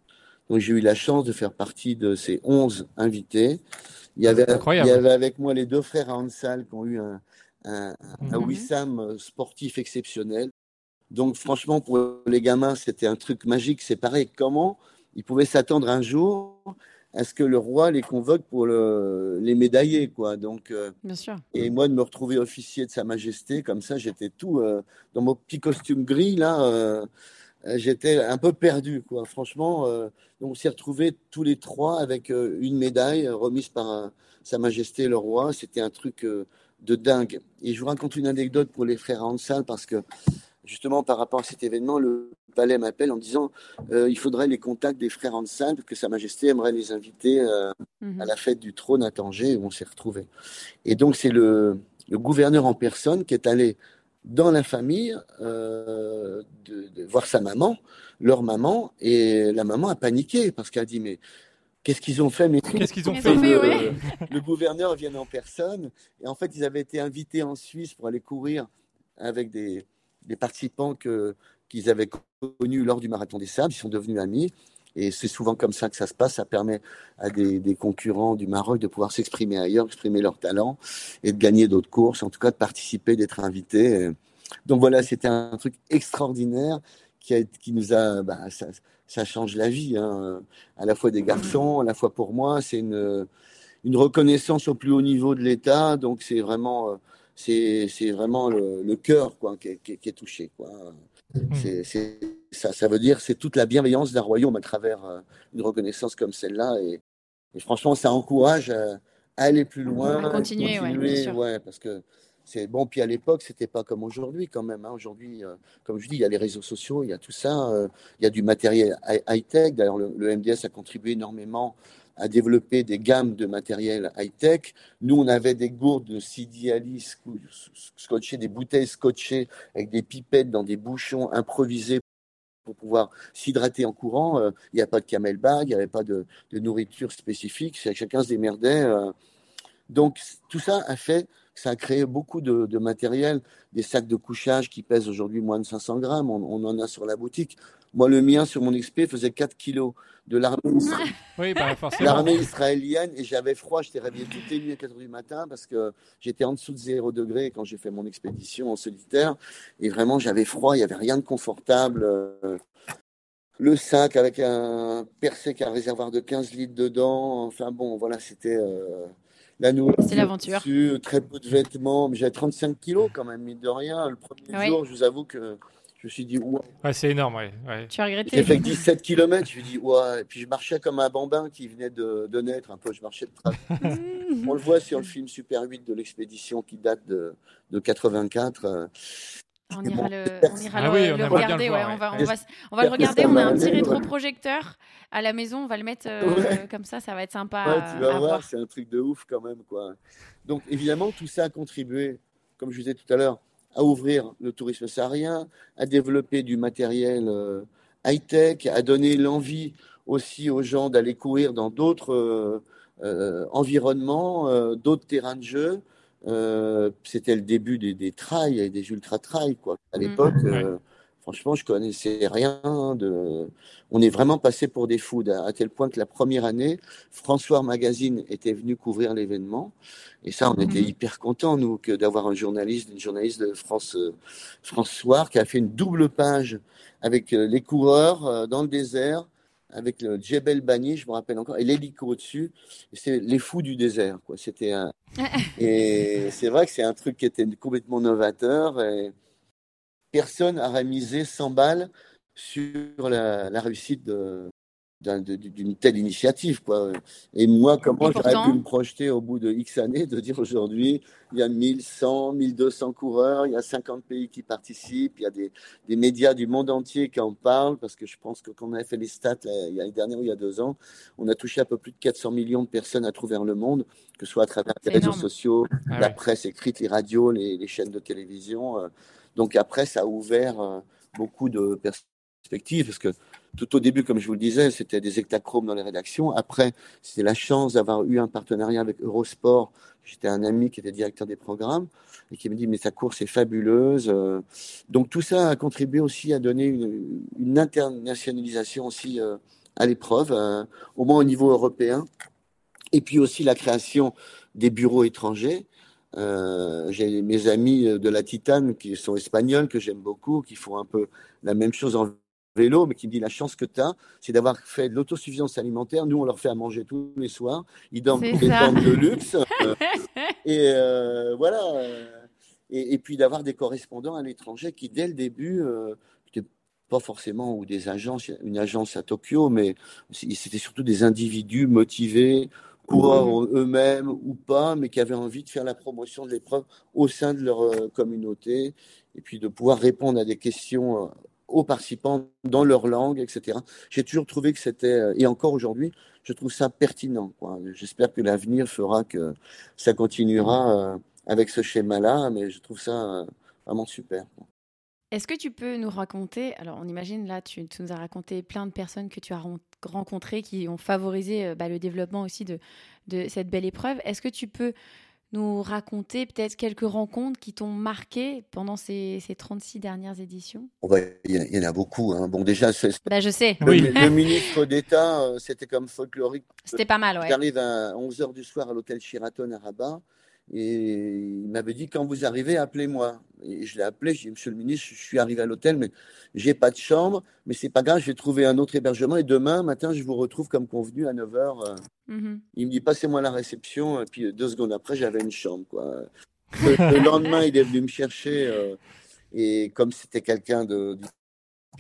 [SPEAKER 3] Donc j'ai eu la chance de faire partie de ces 11 invités. Il y, avait, il y avait avec moi les deux frères Hansal qui ont eu un, un, un mhm. Wissam sportif exceptionnel. Donc franchement, pour les gamins, c'était un truc magique. C'est pareil, comment ils pouvaient s'attendre un jour est-ce que le roi les convoque pour le, les médailler, quoi. Donc,
[SPEAKER 2] euh, Bien sûr.
[SPEAKER 3] Et moi, de me retrouver officier de Sa Majesté, comme ça, j'étais tout euh, dans mon petit costume gris, là, euh, j'étais un peu perdu, quoi. Franchement, donc on s'est retrouvés tous les trois avec une médaille remise par Sa Majesté le roi. C'était un truc de dingue. Et je vous raconte une anecdote pour les frères Hansal, parce que justement, par rapport à cet événement, le palais m'appelle en disant euh, il faudrait les contacts des frères Hansan, que Sa Majesté aimerait les inviter euh, mhm. à la fête du trône à Tanger, où on s'est retrouvés. Et donc, c'est le, gouverneur en personne qui est allé dans la famille euh, de, voir sa maman, leur maman, et la maman a paniqué parce qu'elle a dit mais qu'est-ce qu'ils ont fait mais
[SPEAKER 1] Qu'est-ce qu'ils ont fait,
[SPEAKER 3] le, le, gouverneur vient en personne et en fait ils avaient été invités en Suisse pour aller courir avec des des participants qu'ils avaient connus lors du Marathon des Sables. Ils sont devenus amis. Et c'est souvent comme ça que ça se passe. Ça permet à des, concurrents du Maroc de pouvoir s'exprimer ailleurs, exprimer leur talent et de gagner d'autres courses, en tout cas de participer, d'être invités. Donc voilà, c'était un truc extraordinaire qui, qui nous a. Bah, ça, change la vie, hein, à la fois des garçons, à la fois pour moi. C'est une, une reconnaissance au plus haut niveau de l'État. Donc c'est vraiment, c'est, vraiment le, le cœur quoi, qui, qui, qui est touché. Quoi. Mmh. C'est, ça, ça, veut dire c'est toute la bienveillance d'un royaume à travers euh, une reconnaissance comme celle-là. Et, franchement, ça encourage à, aller plus loin.
[SPEAKER 2] À continuer,
[SPEAKER 3] continuer ouais, parce que c'est bon. Puis à l'époque, c'était pas comme aujourd'hui quand même. Hein. Aujourd'hui, euh, comme je dis, il y a les réseaux sociaux, il y a tout ça, euh, il y a du matériel high-tech. D'ailleurs, le, le, MDS a contribué énormément à développer des gammes de matériel high-tech. Nous, on avait des gourdes de CD Alice scotchées, des bouteilles scotchées avec des pipettes dans des bouchons improvisés pour pouvoir s'hydrater en courant. Euh, il n'y a pas de camel bag, il n'y avait pas de, nourriture spécifique, chacun se démerdait. Euh. Donc tout ça a fait, ça a créé beaucoup de, matériel, des sacs de couchage qui pèsent aujourd'hui moins de 500 grammes, on, en a sur la boutique. Moi, le mien sur mon XP faisait 4 kilos de l'armée
[SPEAKER 1] oui, bah,
[SPEAKER 3] israélienne et j'avais froid. J'étais réveillé toutes les nuits à 4 heures du matin parce que j'étais en dessous de 0 degré quand j'ai fait mon expédition en solitaire. Et vraiment, j'avais froid. Il n'y avait rien de confortable. Le sac avec un percé qui a un réservoir de 15 litres dedans. Enfin bon, voilà, c'était euh, la nourriture.
[SPEAKER 2] C'est l'aventure.
[SPEAKER 3] Très peu de vêtements. Mais j'avais 35 kilos quand même, mine de rien. Le premier jour, je vous avoue que je me suis dit, ouais.
[SPEAKER 1] ouais c'est énorme, ouais. ouais.
[SPEAKER 2] Tu as regretté
[SPEAKER 3] J'ai fait 17 km, je me suis dit, ouais. Et puis je marchais comme un bambin qui venait de, de naître, un peu. Je marchais de *laughs* On le voit sur le film Super 8 de l'expédition qui date de, de 84. Euh.
[SPEAKER 2] On ira le, on ira ah le, oui, on le regarder. Le voir, ouais. on, va, on, va, on va le regarder. On a un petit *laughs* rétroprojecteur à la maison. On va le mettre euh, comme ça. Ça va être sympa.
[SPEAKER 3] Ouais, tu vas voir. C'est un truc de ouf quand même. Quoi. Donc évidemment, tout ça a contribué, comme je disais tout à l'heure, à ouvrir le tourisme saharien, à développer du matériel euh, high-tech, à donner l'envie aussi aux gens d'aller courir dans d'autres euh, euh environnements, d'autres terrains de jeu. C'était le début des, des trails et des ultra-trails. Quoi. À mmh. l'époque, Franchement, je connaissais rien de. On est vraiment passé pour des fous, à tel point que la première année, François Magazine était venu couvrir l'événement. Et ça, on était mhm. hyper contents, nous, que d'avoir un journaliste, une journaliste de France, euh, France Soir, qui a fait une double page avec euh, les coureurs euh, dans le désert, avec le Djebel Bani, je me rappelle encore, et l'hélico au-dessus. C'est les fous du désert, quoi. C'était un. *laughs* et c'est vrai que c'est un truc qui était complètement novateur. Et personne n'a misé 100 balles sur la, la réussite d'une telle initiative. Quoi. Et moi, comment j'aurais pu me projeter au bout de X années de dire aujourd'hui, il y a 1100, 1200 coureurs, il y a 50 pays qui participent, il y a des, des médias du monde entier qui en parlent, parce que je pense que quand on a fait les stats l'année dernière ou il y a deux ans, on a touché à peu plus de 400 millions de personnes à travers le monde, que ce soit à travers les réseaux sociaux, ah la presse écrite, les radios, les, les chaînes de télévision. Euh, donc après, ça a ouvert euh, beaucoup de perspectives parce que tout au début, comme je vous le disais, c'était des hectachromes dans les rédactions. Après, c'était la chance d'avoir eu un partenariat avec Eurosport. J'étais un ami qui était directeur des programmes et qui me dit mais ta course est fabuleuse. Euh. Donc tout ça a contribué aussi à donner une, une internationalisation aussi euh, à l'épreuve, au moins au niveau européen. Et puis aussi la création des bureaux étrangers. Euh, j'ai mes amis de la Titane qui sont espagnols, que j'aime beaucoup, qui font un peu la même chose en vélo, mais qui me dit la chance que tu as, c'est d'avoir fait de l'autosuffisance alimentaire. Nous, on leur fait à manger tous les soirs. Ils dorment des tentes de luxe. *laughs* et euh, voilà. Et, et puis d'avoir des correspondants à l'étranger qui, dès le début, euh, pas forcément ou des agences, une agence à Tokyo, mais c'était surtout des individus motivés, coureurs eux-mêmes ou pas, mais qui avaient envie de faire la promotion de l'épreuve au sein de leur euh, communauté et puis de pouvoir répondre à des questions euh, aux participants dans leur langue, etc. J'ai toujours trouvé que c'était, euh, et encore aujourd'hui, je trouve ça pertinent. J'espère que l'avenir fera que ça continuera avec ce schéma-là, mais je trouve ça vraiment super.
[SPEAKER 2] Est-ce que tu peux nous raconter, alors on imagine là, tu, tu, nous as raconté plein de personnes que tu as rencontrées qui ont favorisé bah, le développement aussi de, de cette belle épreuve. Est-ce que tu peux nous raconter peut-être quelques rencontres qui t'ont marqué pendant ces, ces 36 dernières éditions?
[SPEAKER 3] Il y, en a beaucoup. Hein. Bon, déjà,
[SPEAKER 2] bah, je sais.
[SPEAKER 3] Le, le ministre d'État, euh, c'était comme folklorique.
[SPEAKER 2] C'était pas mal, ouais.
[SPEAKER 3] J'arrive à 11h du soir à l'hôtel Sheraton à Rabat. Et il m'avait dit quand vous arrivez, appelez-moi. Et je l'ai appelé, j'ai dit Monsieur le ministre, je suis arrivé à l'hôtel, mais j'ai pas de chambre, mais c'est pas grave, je vais trouver un autre hébergement et demain matin, je vous retrouve comme convenu à 9h. Euh. Mm-hmm. Il me dit Passez-moi la réception, et puis deux secondes après, j'avais une chambre. Quoi. Le, *laughs* lendemain, il est venu me chercher, euh, et comme c'était quelqu'un de,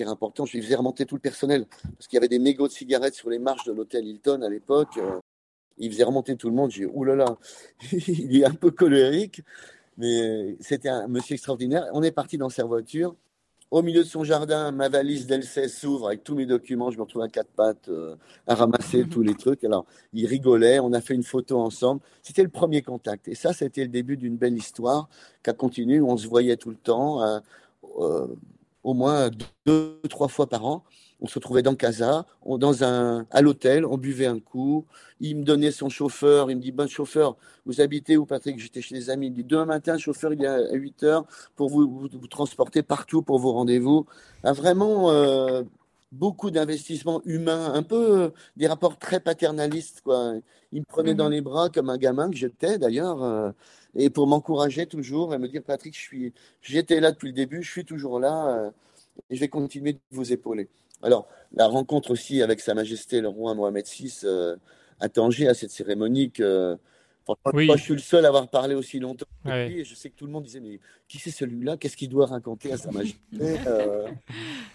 [SPEAKER 3] important, je lui faisais remonter tout le personnel, parce qu'il y avait des mégots de cigarettes sur les marches de l'hôtel Hilton à l'époque. Il faisait remonter tout le monde. J'ai dit, oulala, *laughs* il est un peu colérique, mais c'était un monsieur extraordinaire. On est parti dans sa voiture. Au milieu de son jardin, ma valise d'L16 s'ouvre avec tous mes documents. Je me retrouve à quatre pattes euh, à ramasser *laughs* tous les trucs. Alors, il rigolait. On a fait une photo ensemble. C'était le premier contact. Et ça, c'était le début d'une belle histoire qui a continué. On se voyait tout le temps, euh, euh, au moins deux, trois fois par an on se retrouvait dans Casa, dans un, à l'hôtel, on buvait un coup. Il me donnait son chauffeur, il me dit, bon chauffeur, vous habitez où Patrick J'étais chez les amis. Il me dit, demain matin, chauffeur, il est à 8 heures pour vous, vous, transporter partout pour vos rendez-vous. Ah, vraiment euh, beaucoup d'investissements humains, un peu euh, des rapports très paternalistes. Quoi. Il me prenait dans mhm. les bras comme un gamin que j'étais d'ailleurs. Euh, et pour m'encourager toujours et me dire, Patrick, je suis, j'étais là depuis le début, je suis toujours là et je vais continuer de vous épauler. Alors, la rencontre aussi avec Sa Majesté le roi Mohamed VI euh, à Tanger, à cette cérémonie que. Moi, je suis le seul à avoir parlé aussi longtemps. Et je sais que tout le monde disait Mais qui c'est celui-là? Qu'est-ce qu'il doit raconter à Sa Majesté? *laughs* Euh,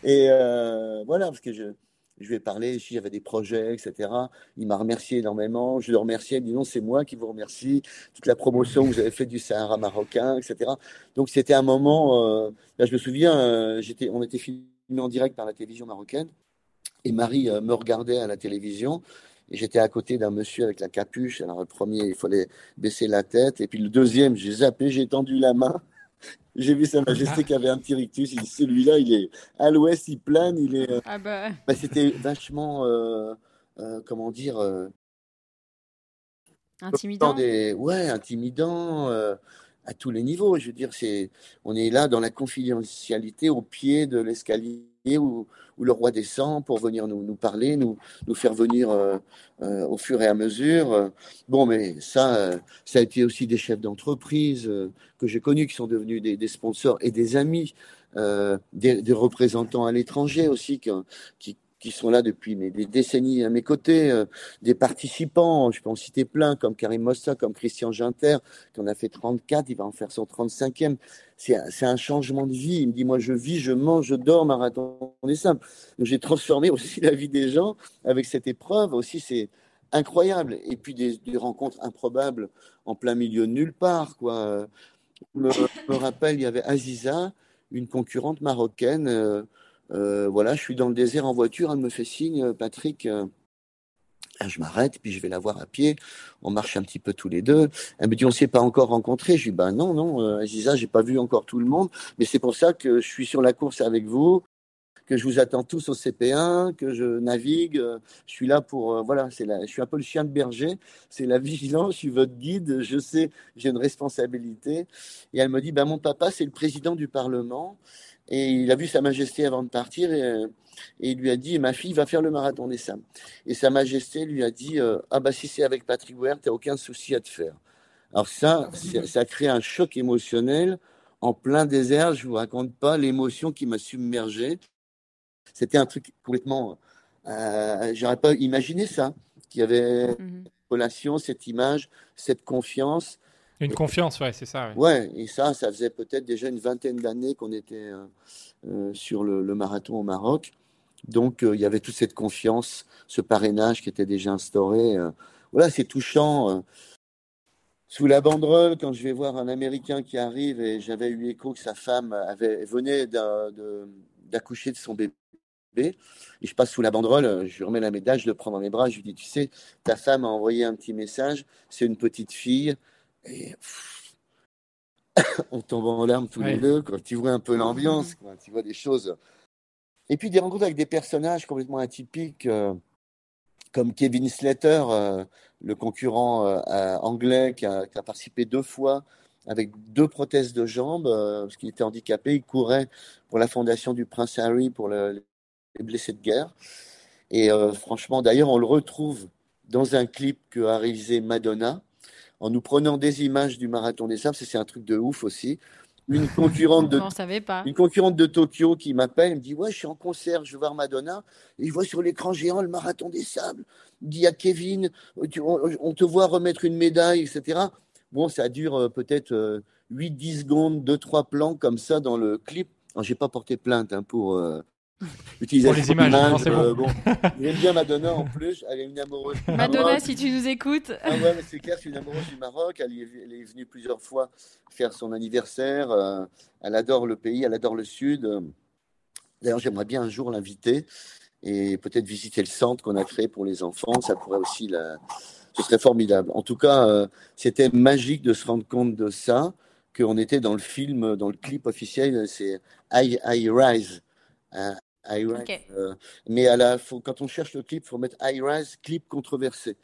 [SPEAKER 3] Et euh, voilà, parce que je, je lui ai parlé, avait des projets, etc. Il m'a remercié énormément. Je le remerciais, il me dit non, c'est moi qui vous remercie. Toute la promotion que vous avez faite du Sahara marocain, etc. Donc c'était un moment, là je me souviens, j'étais, on était filmé en direct par la télévision marocaine. Et Marie euh, me regardait à la télévision. Et j'étais à côté d'un monsieur avec la capuche. Alors, le premier, il fallait baisser la tête. Et puis, le deuxième, j'ai zappé, j'ai tendu la main. *laughs* J'ai vu Sa Majesté qui avait un petit rictus. Il dit celui-là, il est à l'ouest, il plane, il est. Euh,
[SPEAKER 2] ah bah.
[SPEAKER 3] bah. C'était vachement, euh, comment dire.
[SPEAKER 2] intimidant.
[SPEAKER 3] Des... Ouais, intimidant à tous les niveaux. Je veux dire, c'est, on est là dans la confidentialité au pied de l'escalier où, où, le roi descend pour venir nous, nous parler, nous, nous faire venir euh, euh, au fur et à mesure. Bon, mais ça, euh, ça a été aussi des chefs d'entreprise que j'ai connus qui sont devenus des, sponsors et des amis, des, des, représentants à l'étranger aussi qui, qui qui sont là depuis des décennies à mes côtés, euh, des participants, je peux en citer plein, comme Karim Mossa, comme Christian Ginter, qui en a fait 34, il va en faire son 35e. C'est un changement de vie. Il me dit, moi, je vis, je mange, je dors, marathon est simple. J'ai transformé *laughs* aussi la vie des gens avec cette épreuve. Aussi, c'est incroyable. Et puis, des, rencontres improbables en plein milieu de nulle part, quoi. Je me, me rappelle, il y avait Aziza, une concurrente marocaine, euh, euh, voilà, je suis dans le désert en voiture, elle me fait signe, euh, Patrick. Euh, je m'arrête, puis je vais la voir à pied. On marche un petit peu tous les deux. Elle me dit, on s'est pas encore rencontrés. Je dis, ben non, non, Aziza, j'ai pas vu encore tout le monde, mais c'est pour ça que je suis sur la course avec vous, que je vous attends tous au CP1, que je navigue. Je suis là pour, voilà, c'est je suis un peu le chien de berger. C'est la vigilance. Je suis votre guide. Je sais, j'ai une responsabilité. Et elle me dit, ben mon papa, c'est le président du Parlement. Et il a vu Sa Majesté avant de partir et, il lui a dit Ma fille va faire le marathon des Sables. Et Sa Majesté lui a dit euh, Ah, bah, si c'est avec Patrick tu n'as aucun souci à te faire. Alors, ça, ça a créé un choc émotionnel en plein désert. Je vous raconte pas l'émotion qui m'a submergé. C'était un truc complètement. Euh, J'aurais pas imaginé ça, qu'il y avait mm relation, cette image, cette confiance.
[SPEAKER 1] Une confiance, ouais, c'est ça.
[SPEAKER 3] Ouais. et ça, ça faisait peut-être déjà une vingtaine d'années qu'on était euh, euh, sur le, marathon au Maroc. Donc, euh, il y avait toute cette confiance, ce parrainage qui était déjà instauré. voilà, c'est touchant. Sous la banderole, quand je vais voir un Américain qui arrive et j'avais eu écho que sa femme avait, venait d'accoucher de son bébé, et je passe sous la banderole, je lui remets la médaille, je le prends dans mes bras, je lui dis, tu sais, ta femme a envoyé un petit message, c'est une petite fille, et *coughs* on tombe en larmes tous les deux. Quand tu vois un peu l'ambiance, tu vois des choses. Et puis des rencontres avec des personnages complètement atypiques. Euh, comme Kevin Slater, le concurrent anglais qui a, qui a, participé deux fois avec deux prothèses de jambes, parce qu'il était handicapé. Il courait pour la fondation du Prince Harry pour les blessés de guerre. Et franchement, d'ailleurs, on le retrouve dans un clip que a réalisé Madonna en nous prenant des images du marathon des sables. C'est un truc de ouf aussi. Une *laughs* concurrente de, une concurrente de Tokyo qui m'appelle, me dit Ouais, je suis en concert, je vais voir Madonna. Et je vois sur l'écran géant le marathon des sables. Il dit à Kevin on, te voit remettre une médaille, etc. Bon, ça dure euh, peut-être 8-10 euh, secondes, 2-3 plans comme ça dans le clip. Je n'ai pas porté plainte hein, pour, euh, *laughs*
[SPEAKER 1] Utiliser les images.
[SPEAKER 3] Euh, bon. *laughs* J'aime bien Madonna en plus. Elle est une amoureuse.
[SPEAKER 2] Madonna, si tu nous écoutes.
[SPEAKER 3] Ah ouais, c'est clair, c'est une amoureuse du Maroc. Elle, est, venue plusieurs fois faire son anniversaire. Euh, elle adore le pays, elle adore le Sud. D'ailleurs, j'aimerais bien un jour l'inviter et peut-être visiter le centre qu'on a créé pour les enfants. Ça pourrait aussi la... Ce serait formidable. En tout cas, euh, c'était magique de se rendre compte de ça, qu'on était dans le film, dans le clip officiel, c'est I, I Rise. Hein, euh, mais à la, faut, quand on cherche le clip, il faut mettre High Rise, clip controversé.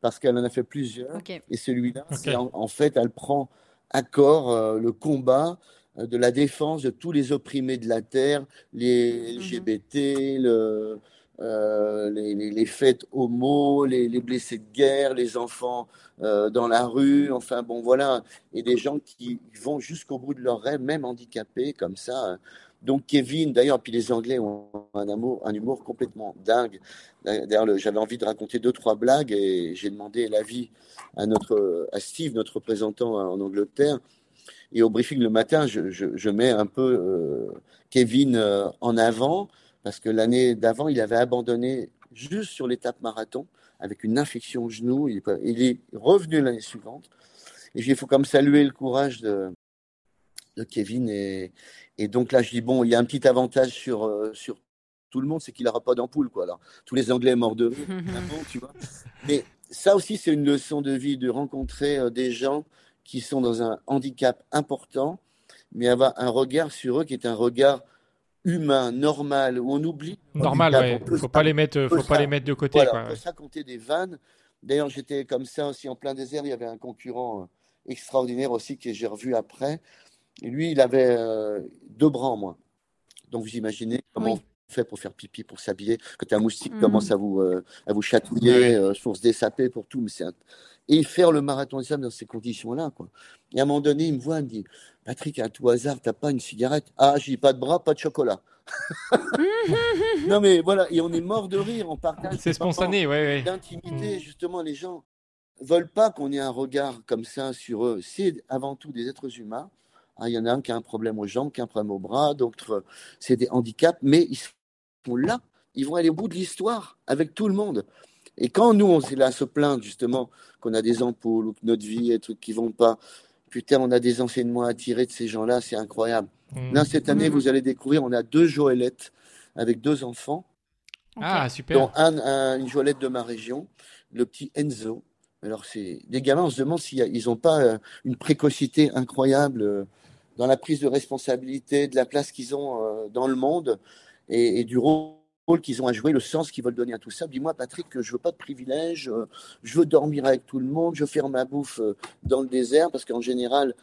[SPEAKER 3] Parce qu'elle en a fait plusieurs. Et celui-là, en, fait, elle prend à corps euh, le combat euh, de la défense de tous les opprimés de la terre, les mhm. LGBT, le, les, les, fêtes homo, les, les, blessés de guerre, les enfants dans la rue, enfin bon voilà, et des gens qui vont jusqu'au bout de leur rêve, même handicapés comme ça. Donc Kevin, d'ailleurs, puis les Anglais ont un, amour, un humour complètement dingue. D'ailleurs, j'avais envie de raconter deux, trois blagues et j'ai demandé l'avis à, Steve, notre représentant en Angleterre. Et au briefing le matin, je, mets un peu euh, Kevin euh, en avant parce que l'année d'avant, il avait abandonné juste sur l'étape marathon avec une infection au genou. Il, il est revenu l'année suivante. Et il faut comme saluer le courage de, de Kevin et, et donc là, je dis, bon, il y a un petit avantage sur, euh, sur tout le monde, c'est qu'il n'aura pas d'ampoule. Quoi. Alors, tous les Anglais morts de rire, *laughs* tu vois. Mais ça aussi, c'est une leçon de vie de rencontrer euh, des gens qui sont dans un handicap important, mais avoir un regard sur eux qui est un regard humain, normal, où on oublie.
[SPEAKER 1] Normal, Il ne faut, pas les mettre, faut pas les mettre de côté.
[SPEAKER 3] Voilà, quoi, ça compter des vannes. D'ailleurs, j'étais comme ça aussi en plein désert. Il y avait un concurrent euh, extraordinaire aussi que j'ai revu après. Lui, il avait euh, deux bras en moins. Donc vous imaginez comment on fait pour faire pipi, pour s'habiller. Quand un moustique mm. commence à vous, euh, à vous chatouiller, euh, pour se dessaper, pour tout. Mais un... Et faire le marathon des dans ces conditions-là. Quoi. Et à un moment donné, il me voit, il me dit Patrick, à tout hasard, t'as pas une cigarette? Ah, j'ai pas de bras, pas de chocolat. *laughs* non, mais voilà, et on est mort de rire, on partage.
[SPEAKER 1] C'est spontané, ouais, ouais.
[SPEAKER 3] D'intimité, justement, les gens veulent pas qu'on ait un regard comme ça sur eux. C'est avant tout des êtres humains il y en a un qui a un problème aux jambes, qui a un problème aux bras, d'autres, c'est des handicaps, mais ils sont là. Ils vont aller au bout de l'histoire avec tout le monde. Et quand nous, on est là à se plaindre, justement, qu'on a des ampoules ou que notre vie est trucs qui vont pas, putain, on a des enseignements à tirer de ces gens-là, c'est incroyable. Mmh. Là, cette année, mmh. vous allez découvrir, on a deux Joëlettes avec deux enfants.
[SPEAKER 1] Ah, super.
[SPEAKER 3] Dont un, une Joëlette de ma région, le petit Enzo. Alors, c'est des gamins, on se demande s'ils n'ont pas euh, une précocité incroyable euh, dans la prise de responsabilité, de la place qu'ils ont euh, dans le monde et, du rôle qu'ils ont à jouer, le sens qu'ils veulent donner à tout ça. Dis-moi, Patrick, que je veux pas de privilèges, euh, je veux dormir avec tout le monde, je veux faire ma bouffe euh, dans le désert, parce qu'en général,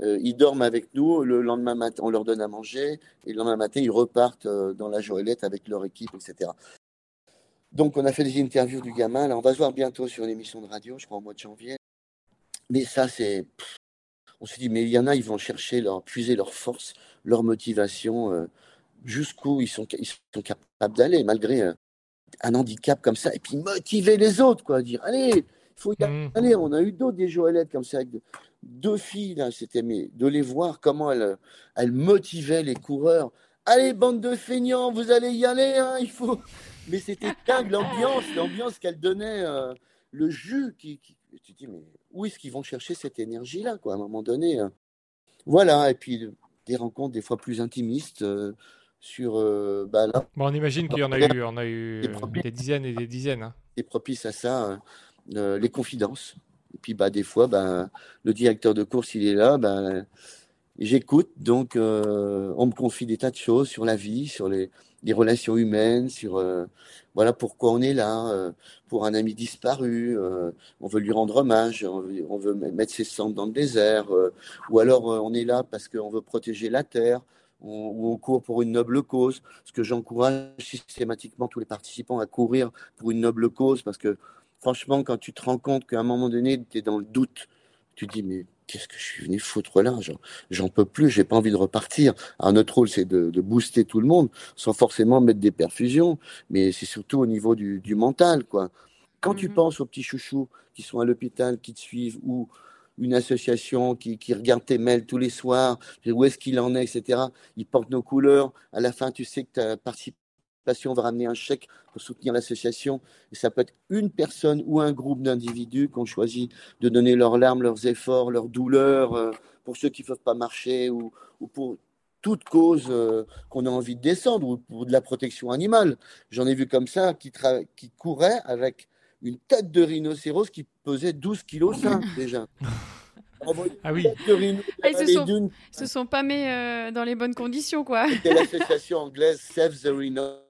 [SPEAKER 3] ils dorment avec nous, le lendemain matin, on leur donne à manger, et le lendemain matin, ils repartent dans la joëlette avec leur équipe, etc. Donc, on a fait des interviews du gamin. Là, on va se voir bientôt sur une émission de radio, je crois au mois de janvier. Mais ça, c'est on se dit, mais il y en a, ils vont chercher, leur, puiser leur force, leur motivation, euh, jusqu'où ils sont, ils sont capables d'aller, malgré euh, un handicap comme ça, et puis motiver les autres, quoi, dire, allez, il faut y mmh. aller. On a eu d'autres, des Joëlettes comme ça, avec deux filles, là, c'était, mais de les voir comment elles, elles motivaient les coureurs. Allez, bande de feignants, vous allez y aller, hein, il faut. Mais c'était *laughs* dingue l'ambiance, l'ambiance qu'elle donnait, euh, le jus qui, qui, tu dis, mais où est-ce qu'ils vont chercher cette énergie-là, quoi, à un moment donné hein. Voilà, et puis des rencontres des fois plus intimistes euh, sur. Euh, bah, là,
[SPEAKER 1] bon, on imagine qu'il y en a eu, on a eu des dizaines et des dizaines. Hein.
[SPEAKER 3] C'est propice à ça, euh, les confidences. Et puis, bah, des fois, bah, le directeur de course, il est là, bah, j'écoute, donc on me confie des tas de choses sur la vie, sur les, les relations humaines, sur voilà pourquoi on est là, pour un ami disparu, on veut lui rendre hommage, on veut, mettre ses cendres dans le désert, ou alors on est là parce qu'on veut protéger la terre, ou on court pour une noble cause. Ce que j'encourage systématiquement tous les participants à courir pour une noble cause, parce que franchement, quand tu te rends compte qu'à un moment donné, tu es dans le doute, tu dis, mais qu'est-ce que je suis venu foutre là J'en peux plus, j'ai pas envie de repartir. Alors, notre rôle, c'est de, booster tout le monde, sans forcément mettre des perfusions, mais c'est surtout au niveau du, mental, quoi. Quand tu mhm. penses aux petits chouchous qui sont à l'hôpital, qui te suivent, ou une association qui, qui, regarde tes mails tous les soirs, où est-ce qu'il en est, etc. Ils portent nos couleurs. À la fin, tu sais que ta participation va ramener un chèque pour soutenir l'association. Et ça peut être une personne ou un groupe d'individus qui ont choisi de donner leurs larmes, leurs efforts, leurs douleurs, euh, pour ceux qui ne peuvent pas marcher ou, ou pour toute cause euh, qu'on a envie de descendre ou pour de la protection animale. J'en ai vu comme ça qui, qui couraient avec une tête de rhinocéros qui pesait 12 kg 5 déjà.
[SPEAKER 1] Ah oui.
[SPEAKER 2] Ah, ils se sont, se sont pas mis euh, dans les bonnes conditions, quoi.
[SPEAKER 3] C'était l'association anglaise Save the Rhino.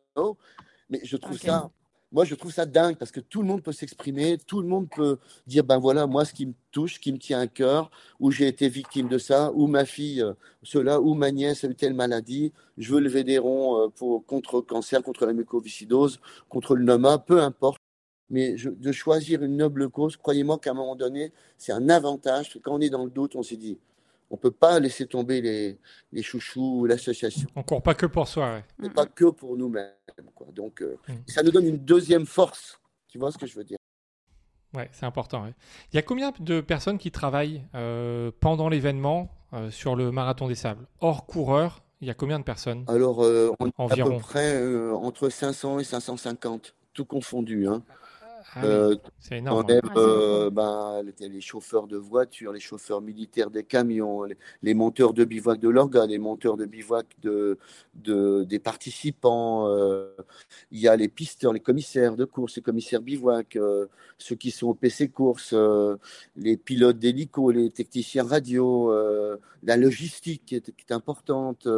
[SPEAKER 3] Mais je trouve ça, moi, je trouve ça dingue parce que tout le monde peut s'exprimer, tout le monde peut dire, ben voilà, moi, ce qui me touche, ce qui me tient à cœur, où j'ai été victime de ça, ou ma fille, euh, cela, ou ma nièce a eu telle maladie, je veux lever des ronds euh, pour, contre le cancer, contre la mucoviscidose, contre le NOMA, peu importe mais de choisir une noble cause, croyez-moi qu'à un moment donné, c'est un avantage. Quand on est dans le doute, on s'est dit, on ne peut pas laisser tomber les, les chouchous, l'association.
[SPEAKER 1] On ne court pas que pour soi.
[SPEAKER 3] Ouais. Pas que pour nous-mêmes. Donc, euh, mm. ça nous donne une deuxième force. Tu vois ce que je veux dire?
[SPEAKER 1] Ouais, c'est important. Il y a combien de personnes qui travaillent euh, pendant l'événement euh, sur le marathon des sables? Hors coureur, il y a combien de personnes?
[SPEAKER 3] Alors, on à peu près entre 500 et 550, tout confondu. Hein.
[SPEAKER 1] Ah euh, c'est énorme.
[SPEAKER 3] On hein. euh, ben, les, chauffeurs de voitures, les chauffeurs militaires des camions, les, monteurs de bivouac de l'orga, les monteurs de bivouac de, de des participants. Euh, il y a les pisteurs, les commissaires de course, les commissaires bivouac, ceux qui sont au PC course, les pilotes d'hélico, les techniciens radio, la logistique qui est, qui est importante.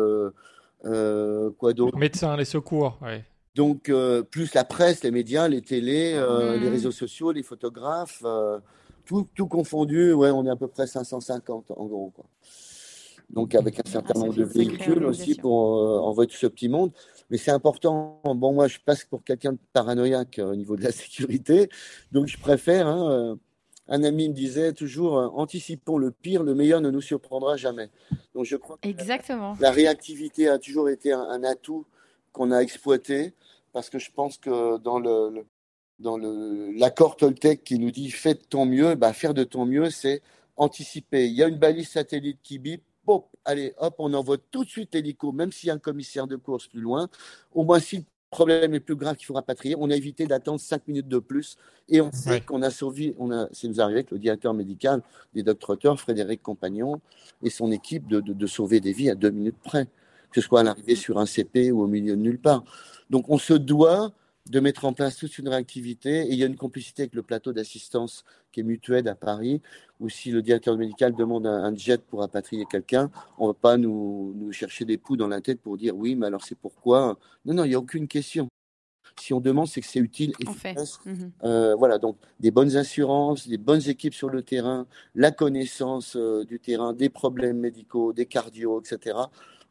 [SPEAKER 3] quoi d'autre?
[SPEAKER 1] Médecins, les secours, ouais.
[SPEAKER 3] Donc, euh, plus la presse, les médias, les télés, euh, les mm. réseaux sociaux, les photographes, euh, tout, tout, confondu, ouais, on est à peu près 550 en gros. Quoi. Donc, avec un certain ah, nombre de véhicules aussi pour envoyer tout ce petit monde. Mais c'est important. Bon, moi, je passe pour quelqu'un de paranoïaque au niveau de la *laughs* sécurité. Donc, je préfère. Hein, un ami me disait toujours anticipons le pire, le meilleur ne nous surprendra jamais. Donc, je crois que
[SPEAKER 2] Exactement.
[SPEAKER 3] La, réactivité a toujours été un atout qu'on a exploité parce que je pense que dans le, dans le l'accord Toltec qui nous dit fais de ton mieux, bah, faire de ton mieux, c'est anticiper. Il y a une balise satellite qui bip, hop, allez, hop, on envoie tout de suite l'hélico, même s'il y a un commissaire de course plus loin. Au moins, si le problème est plus grave qu'il faut rapatrier, on a évité d'attendre cinq minutes de plus et on sait qu'on a sauvé, on a, c'est nous arrivé avec le directeur médical des docteurs, Frédéric Compagnon, et son équipe de, de, de sauver des vies à deux minutes près que ce soit à l'arrivée sur un CP ou au milieu de nulle part. Donc on se doit de mettre en place toute une réactivité. Et il y a une complicité avec le plateau d'assistance qui est mutuel à Paris, où si le directeur médical demande un, jet pour rapatrier quelqu'un, on ne va pas nous, nous, chercher des poux dans la tête pour dire oui, mais alors c'est pourquoi? Non, non, il n'y a aucune question. Si on demande, c'est que c'est utile, et
[SPEAKER 2] mhm.
[SPEAKER 3] euh, voilà, donc des bonnes assurances, des bonnes équipes sur le terrain, la connaissance euh, du terrain, des problèmes médicaux, des cardio, etc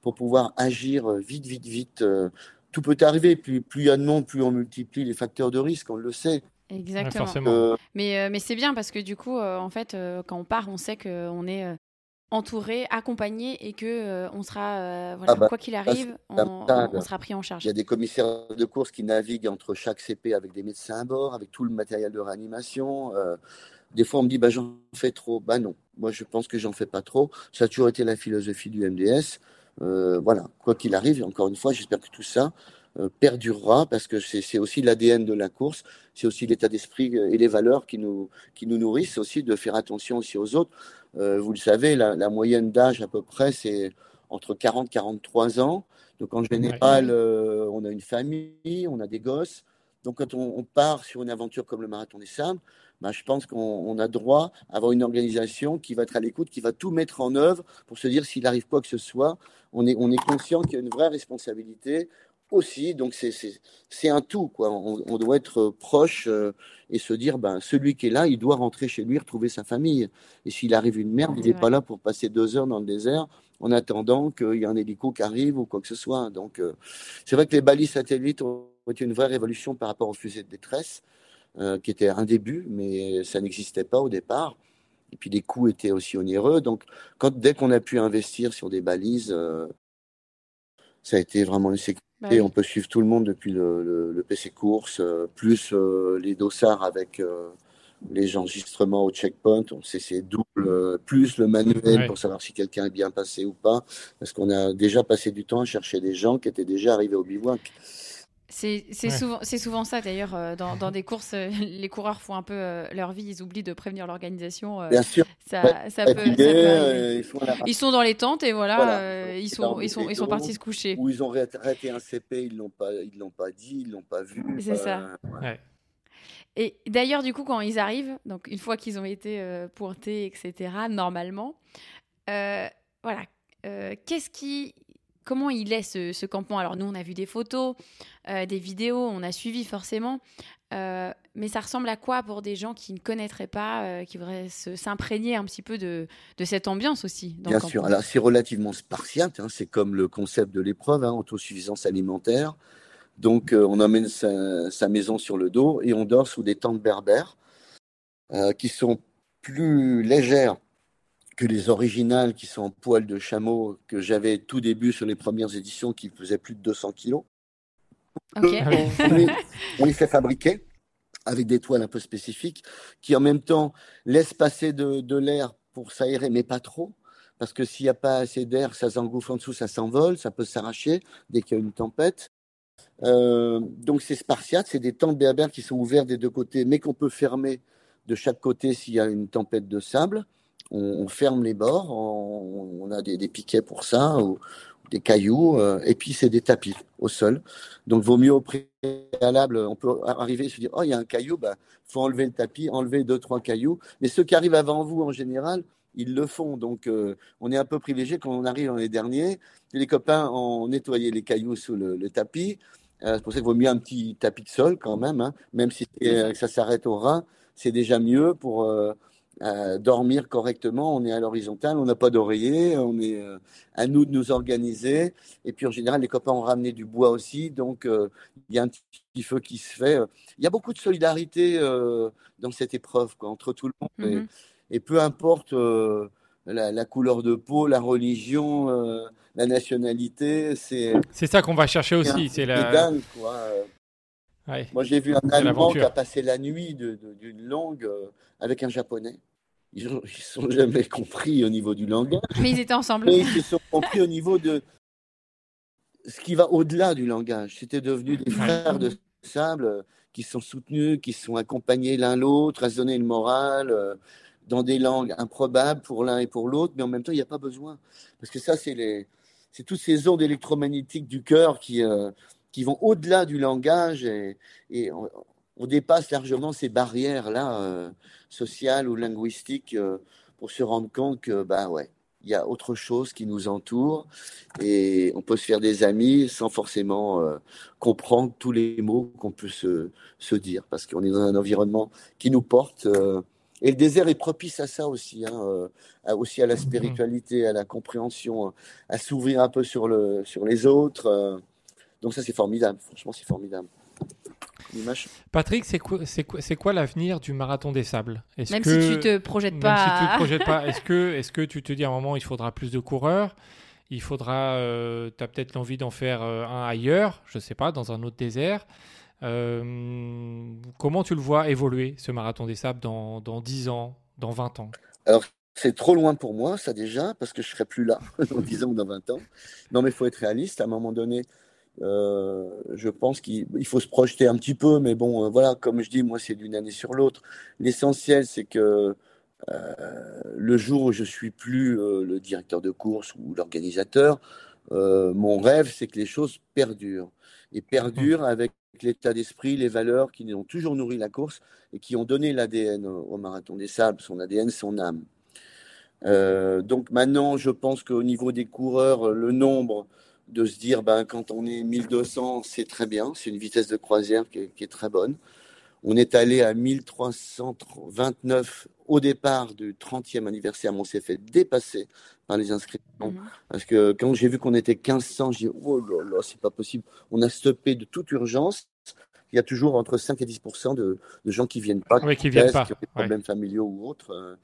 [SPEAKER 3] pour pouvoir agir euh, vite, vite, vite. Euh, tout peut arriver. Plus, plus il y a de monde, plus on multiplie les facteurs de risque, on le sait.
[SPEAKER 2] Exactement. Euh, mais, mais c'est bien parce que du coup, en fait, quand on part, on sait qu'on est entouré, accompagné et que on sera, voilà, ah bah, quoi qu'il arrive, on, sera pris en charge.
[SPEAKER 3] Il y a des commissaires de course qui naviguent entre chaque CP avec des médecins à bord, avec tout le matériel de réanimation. des fois, on me dit, bah, j'en fais trop. Bah non, moi, je pense que j'en fais pas trop. Ça a toujours été la philosophie du MDS. Euh, voilà, quoi qu'il arrive, encore une fois, j'espère que tout ça euh, perdurera parce que c'est aussi l'ADN de la course, c'est aussi l'état d'esprit et les valeurs qui nous, qui nous nourrissent, aussi de faire attention aussi aux autres. Euh, vous le savez, la, moyenne d'âge à peu près, c'est entre 40 et 43 ans. Donc en général, on a une famille, on a des gosses. Donc quand on, part sur une aventure comme le marathon des sables, ben, je pense qu'on a droit à avoir une organisation qui va être à l'écoute, qui va tout mettre en œuvre pour se dire s'il arrive quoi que ce soit, on est, on est conscient qu'il y a une vraie responsabilité. aussi. Donc c'est un tout. Quoi. On, doit être proche euh, et se dire, ben, celui qui est là, il doit rentrer chez lui, retrouver sa famille. Et s'il arrive une merde, il n'est pas là pour passer deux heures dans le désert en attendant qu'il y ait un hélico qui arrive ou quoi que ce soit. Donc euh, c'est vrai que les balises satellites ont été une vraie révolution par rapport aux fusées de détresse, qui était un début, mais ça n'existait pas au départ. Et puis les coûts étaient aussi onéreux. Donc quand, dès qu'on a pu investir sur des balises, ça a été vraiment une sécurité bah on peut suivre tout le monde depuis le, PC course, euh, plus euh, les dossards avec euh, les enregistrements au checkpoint. On sait c'est double, plus le manuel pour savoir si quelqu'un est bien passé ou pas. Parce qu'on a déjà passé du temps à chercher des gens qui étaient déjà arrivés au bivouac.
[SPEAKER 2] C'est souvent, souvent ça d'ailleurs. Euh, dans, dans, *laughs* des courses, euh, les coureurs font un peu euh, leur vie, ils oublient de prévenir l'organisation.
[SPEAKER 3] Bien sûr.
[SPEAKER 2] Ça, ça, peut, ils, sont dans les tentes et voilà, ils, sont, ils, sont, ils sont partis se coucher.
[SPEAKER 3] Ou ils ont arrêté un CP, ils ne l'ont pas, ils l'ont pas dit, ils ne l'ont pas vu.
[SPEAKER 2] C'est ça. Et d'ailleurs, du coup, quand ils arrivent, donc une fois qu'ils ont été pointés, etc., normalement, voilà, qu'est-ce qui comment il est ce, campement? Alors nous, on a vu des photos, euh, des vidéos, on a suivi forcément. Euh, mais ça ressemble à quoi pour des gens qui ne connaîtraient pas, euh, qui voudraient s'imprégner un petit peu de, cette ambiance aussi
[SPEAKER 3] Bien sûr, alors c'est relativement spartiate, hein. c'est comme le concept de l'épreuve, hein, autosuffisance alimentaire. Donc on emmène sa, maison sur le dos et on dort sous des tentes berbères qui sont plus légères que les originales qui sont en poil de chameau que j'avais tout début sur les premières éditions qui faisaient plus de 200 kilos.
[SPEAKER 2] On,
[SPEAKER 3] les, fait fabriquer avec des toiles un peu spécifiques qui en même temps laissent passer de, l'air pour s'aérer, mais pas trop. Parce que s'il n'y a pas assez d'air, ça s'engouffre en dessous, ça s'envole, ça peut s'arracher dès qu'il y a une tempête. Euh, donc c'est spartiate, c'est des tentes berbères qui sont ouvertes des deux côtés, mais qu'on peut fermer de chaque côté s'il y a une tempête de sable on, ferme les bords, on, a des, piquets pour ça, ou, des cailloux, euh, et puis c'est des tapis au sol. Donc, vaut mieux au préalable, on peut arriver et se dire, oh, il y a un caillou, bah, faut enlever le tapis, enlever deux, trois cailloux. Mais ceux qui arrivent avant vous, en général, ils le font. Donc, euh, on est un peu privilégié quand on arrive dans les derniers. Les copains ont nettoyé les cailloux sous le, tapis. Euh, c'est pour ça qu'il vaut mieux un petit tapis de sol quand même, hein. même si ça s'arrête au ras, c'est déjà mieux pour dormir correctement. On est à l'horizontale, on n'a pas d'oreiller, on est euh, à nous de nous organiser. Et puis en général, les copains ont ramené du bois aussi, donc euh, il y a un petit feu qui se fait. Il y a beaucoup de solidarité euh, dans cette épreuve entre tout le monde. et, mm-hmm. peu importe la, couleur de peau, la religion, la nationalité, c'est.
[SPEAKER 1] C'est ça qu'on va chercher aussi. C'est la.
[SPEAKER 3] Dingue, quoi. Moi, j'ai vu un Allemand qui a passé la nuit d'une langue avec un Japonais. Ils ne sont *laughs* jamais compris au niveau du langage.
[SPEAKER 2] Mais ils étaient ensemble.
[SPEAKER 3] Mais ils se sont compris au niveau de ce qui va au-delà du langage. C'était devenu des frères de sable euh, qui sont soutenus, qui sont accompagnés l'un l'autre, à se donner le moral euh, dans des langues improbables pour l'un et pour l'autre, mais en même temps, il n'y a pas besoin. Parce que ça, c'est les, c'est toutes ces ondes électromagnétiques du cœur qui, euh, qui vont au-delà du langage et, et on dépasse largement ces barrières-là, euh, sociales ou linguistiques, euh, pour se rendre compte que, bah ouais, il y a autre chose qui nous entoure et on peut se faire des amis sans forcément euh, comprendre tous les mots qu'on peut se, se, dire parce qu'on est dans un environnement qui nous porte. et le désert est propice à ça aussi, hein, aussi à la spiritualité, à la compréhension, à s'ouvrir un peu sur, le, sur les autres. donc ça, c'est formidable. Franchement, c'est formidable.
[SPEAKER 1] Patrick, c'est quoi, c'est quoi, quoi l'avenir du marathon des sables?
[SPEAKER 2] Même si tu te projettes pas.
[SPEAKER 1] Même si tu te projettes pas, est-ce que, *laughs* est-ce que tu te dis à un moment il faudra plus de coureurs? Il faudra, euh, tu as peut-être l'envie d'en faire euh, un ailleurs, je sais pas, dans un autre désert. Euh, comment tu le vois évoluer ce marathon des sables dans, dans 10 ans, dans 20 ans?
[SPEAKER 3] Alors, c'est trop loin pour moi, ça déjà, parce que je serai plus là *laughs* dans 10 ans ou dans 20 ans. Non, mais il faut être réaliste. À un moment donné, euh, je pense qu'il faut se projeter un petit peu, mais bon, euh, voilà, comme je dis, moi, c'est d'une année sur l'autre. L'essentiel, c'est que euh, le jour où je suis plus le directeur de course ou l'organisateur, mon rêve, c'est que les choses perdurent et perdurent avec l'état d'esprit, les valeurs qui ont toujours nourri la course et qui ont donné l'ADN au marathon des sables, son ADN, son âme. donc maintenant, je pense qu'au niveau des coureurs, le nombre de se dire, ben, quand on est 1200, c'est très bien, c'est une vitesse de croisière qui est, qui est, très bonne. On est allé à 1329 au départ du 30e anniversaire, mais on s'est fait dépasser par les inscriptions. Mmh. Parce que quand j'ai vu qu'on était 1500, j'ai dit, oh là là, c'est pas possible. On a stoppé de toute urgence il y a toujours entre 5 et 10 de, de, gens qui viennent pas,
[SPEAKER 1] qui, viennent pas,
[SPEAKER 3] qui ont des problèmes familiaux ou autres. Euh.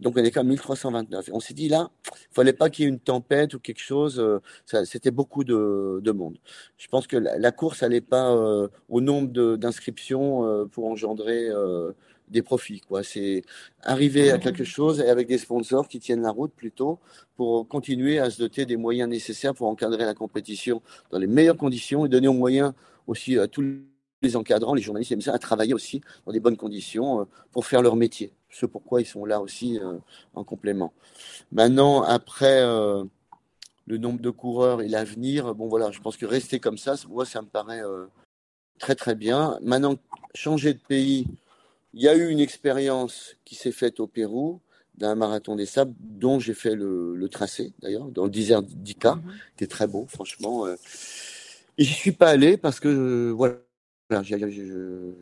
[SPEAKER 3] Donc on est quand même 1329. on s'est dit là, il fallait pas qu'il y ait une tempête ou quelque chose. Euh, c'était beaucoup de, de, monde. Je pense que la, course n'allait pas euh, au nombre d'inscriptions pour engendrer des profits. Quoi. C'est arriver à quelque chose et avec des sponsors qui tiennent la route plutôt pour continuer à se doter des moyens nécessaires pour encadrer la compétition dans les meilleures conditions et donner aux moyens aussi à tous les encadrants, les journalistes, les à travailler aussi dans des bonnes conditions euh, pour faire leur métier. Ce pourquoi ils sont là aussi euh, en complément. Maintenant, après euh, le nombre de coureurs et l'avenir, bon voilà, je pense que rester comme ça, moi, ça me paraît très très bien. Maintenant, changer de pays, il y a eu une expérience qui s'est faite au Pérou d'un marathon des sables dont j'ai fait le, tracé d'ailleurs dans le désert d'Ica, mhm. qui est très beau franchement. Et j'y suis pas allé parce que voilà,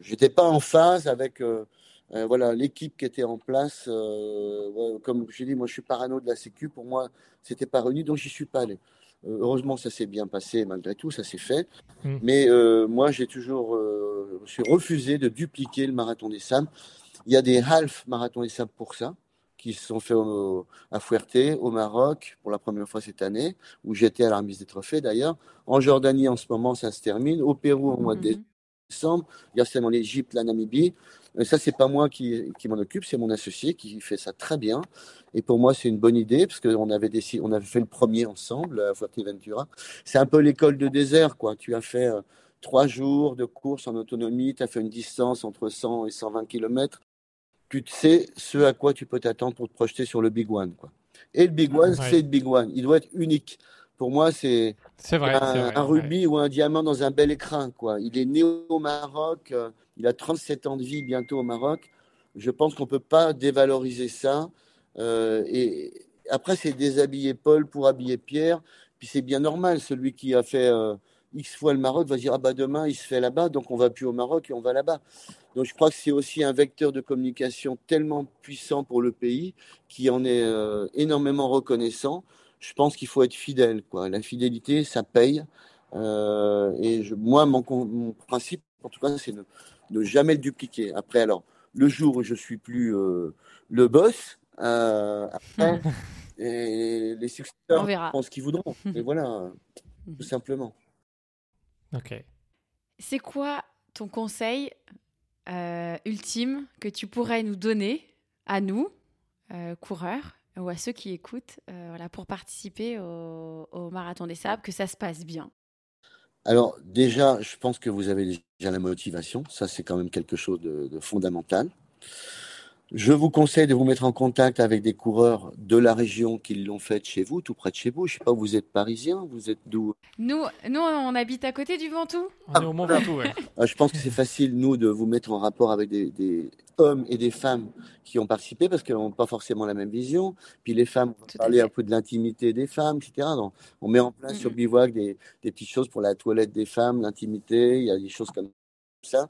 [SPEAKER 3] J'étais pas en phase avec euh, euh, voilà l'équipe qui était en place. Euh, comme je dit, moi je suis parano de la Sécu. Pour moi, c'était pas réuni, donc j'y suis pas allé. heureusement, ça s'est bien passé malgré tout, ça s'est fait. Mmh. Mais moi, j'ai toujours, je suis refusé de dupliquer le marathon des sables. Il y a des half marathons des sables pour ça qui se sont faits à Fuerte, au Maroc, pour la première fois cette année, où j'étais à la remise des trophées d'ailleurs. En Jordanie, en ce moment, ça se termine. Au Pérou, au mois de mmh décembre. Il y a seulement l'Égypte, la Namibie. Et ça, c'est pas moi qui, qui m'en occupe, c'est mon associé qui fait ça très bien. Et pour moi, c'est une bonne idée parce qu'on avait décidé, on avait fait le premier ensemble à Fuerteventura. C'est un peu l'école de désert, quoi. Tu as fait euh, trois jours de course en autonomie, tu as fait une distance entre 100 et 120 km. Tu sais ce à quoi tu peux t'attendre pour te projeter sur le Big One, quoi. Et le Big One, c'est le Big One. Il doit être unique. Pour moi, c'est un, rubis ou un diamant dans un bel écrin. Quoi. Il est né au Maroc, euh, il a 37 ans de vie bientôt au Maroc. Je pense qu'on ne peut pas dévaloriser ça. Euh, et après, c'est déshabiller Paul pour habiller Pierre. Puis c'est bien normal, celui qui a fait euh, X fois le Maroc va dire Ah bah demain, il se fait là-bas, donc on va plus au Maroc et on va là-bas. Donc je crois que c'est aussi un vecteur de communication tellement puissant pour le pays qui en est énormément reconnaissant je pense qu'il faut être fidèle. Quoi. La fidélité, ça paye. Euh, et je, moi, mon, principe, en tout cas, c'est de ne jamais le dupliquer. Après, alors, le jour où je suis plus euh, le boss, euh, après, *laughs* et les successeurs font ce qu'ils voudront. Et *laughs* voilà, tout simplement.
[SPEAKER 1] Ok.
[SPEAKER 2] C'est quoi ton conseil ultime que tu pourrais nous donner à nous, coureurs, ou à ceux qui écoutent euh, pour participer au, Marathon des Sables, que ça se passe bien
[SPEAKER 3] Alors déjà, je pense que vous avez déjà la motivation. Ça, c'est quand même quelque chose de fondamental. Je vous conseille de vous mettre en contact avec des coureurs de la région qui l'ont fait chez vous, tout près de chez vous. Je ne sais pas, vous êtes parisien, vous êtes d'où?
[SPEAKER 2] Nous, nous, on habite à côté du Ventoux.
[SPEAKER 1] On est au Mont Ventoux, ouais. *laughs*
[SPEAKER 3] Ah, je pense que c'est facile, nous, de vous mettre en rapport avec des, hommes et des femmes qui ont participé parce qu'elles n'ont pas forcément la même vision. Puis les femmes, on va parler un peu de l'intimité des femmes, etc. Donc, on met en place sur Bivouac des, des petites choses pour la toilette des femmes, l'intimité, il y a des choses comme ça.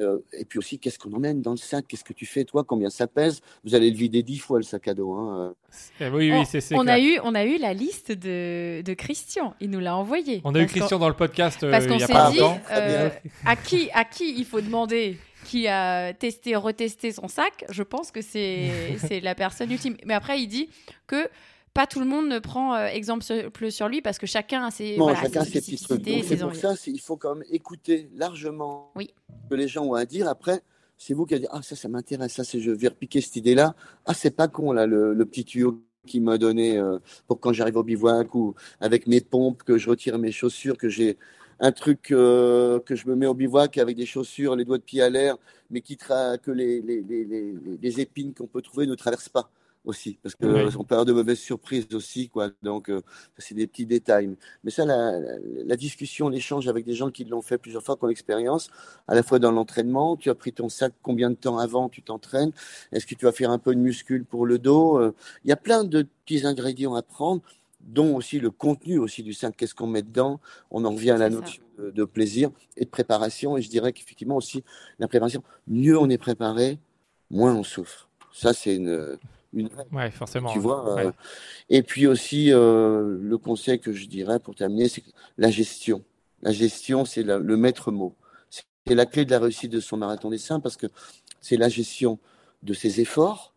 [SPEAKER 3] Euh, et puis aussi, qu'est-ce qu'on emmène dans le sac? Qu'est-ce que tu fais, toi? Combien ça pèse? Vous allez le vider dix fois, le sac à dos. Hein.
[SPEAKER 1] Eh oui, oui, c'est
[SPEAKER 2] on, a eu, on a eu la liste de, de Christian. Il nous l'a envoyé.
[SPEAKER 1] On a eu Christian dans le podcast
[SPEAKER 2] euh, parce
[SPEAKER 1] qu'on
[SPEAKER 2] s'est dit, euh, à, qui, à qui il faut demander qui a testé, retesté son sac, je pense que c'est *laughs* la personne ultime. Mais après, il dit que pas tout le monde ne prend euh, exemple sur lui parce que chacun a ses,
[SPEAKER 3] voilà, chacun ses, petits trucs. C'est pour ça il faut quand même écouter largement
[SPEAKER 2] oui.
[SPEAKER 3] ce que les gens ont à dire. Après, c'est vous qui allez dire Ah, ça, ça m'intéresse, ça, je vais repiquer cette idée-là. Ah, c'est pas con, là, le, petit tuyau qui m'a donné euh, pour quand j'arrive au bivouac ou avec mes pompes, que je retire mes chaussures, que j'ai un truc euh, que je me mets au bivouac avec des chaussures, les doigts de pied à l'air, mais qui que les, les, les, les épines qu'on peut trouver ne traversent pas aussi, parce qu'on oui. peut avoir de mauvaises surprises aussi, quoi. Donc, euh, c'est des petits détails. Mais ça, la, la discussion, l'échange avec des gens qui l'ont fait plusieurs fois, qui ont l'expérience, à la fois dans l'entraînement, tu as pris ton sac, combien de temps avant tu t'entraînes Est-ce que tu vas faire un peu de muscule pour le dos euh, Il y a plein de petits ingrédients à prendre. dont aussi le contenu aussi du sac, qu'est-ce qu'on met dedans. On en revient à la notion de, plaisir et de préparation. Et je dirais qu'effectivement aussi, la préparation, mieux on est préparé, moins on souffre. Ça, c'est une, une...
[SPEAKER 1] Ouais, forcément.
[SPEAKER 3] Tu vois. Euh, et puis aussi, euh, le conseil que je dirais pour terminer, c'est la gestion. La gestion, c'est le maître mot. C'est la clé de la réussite de son marathon des saints parce que c'est la gestion de ses efforts.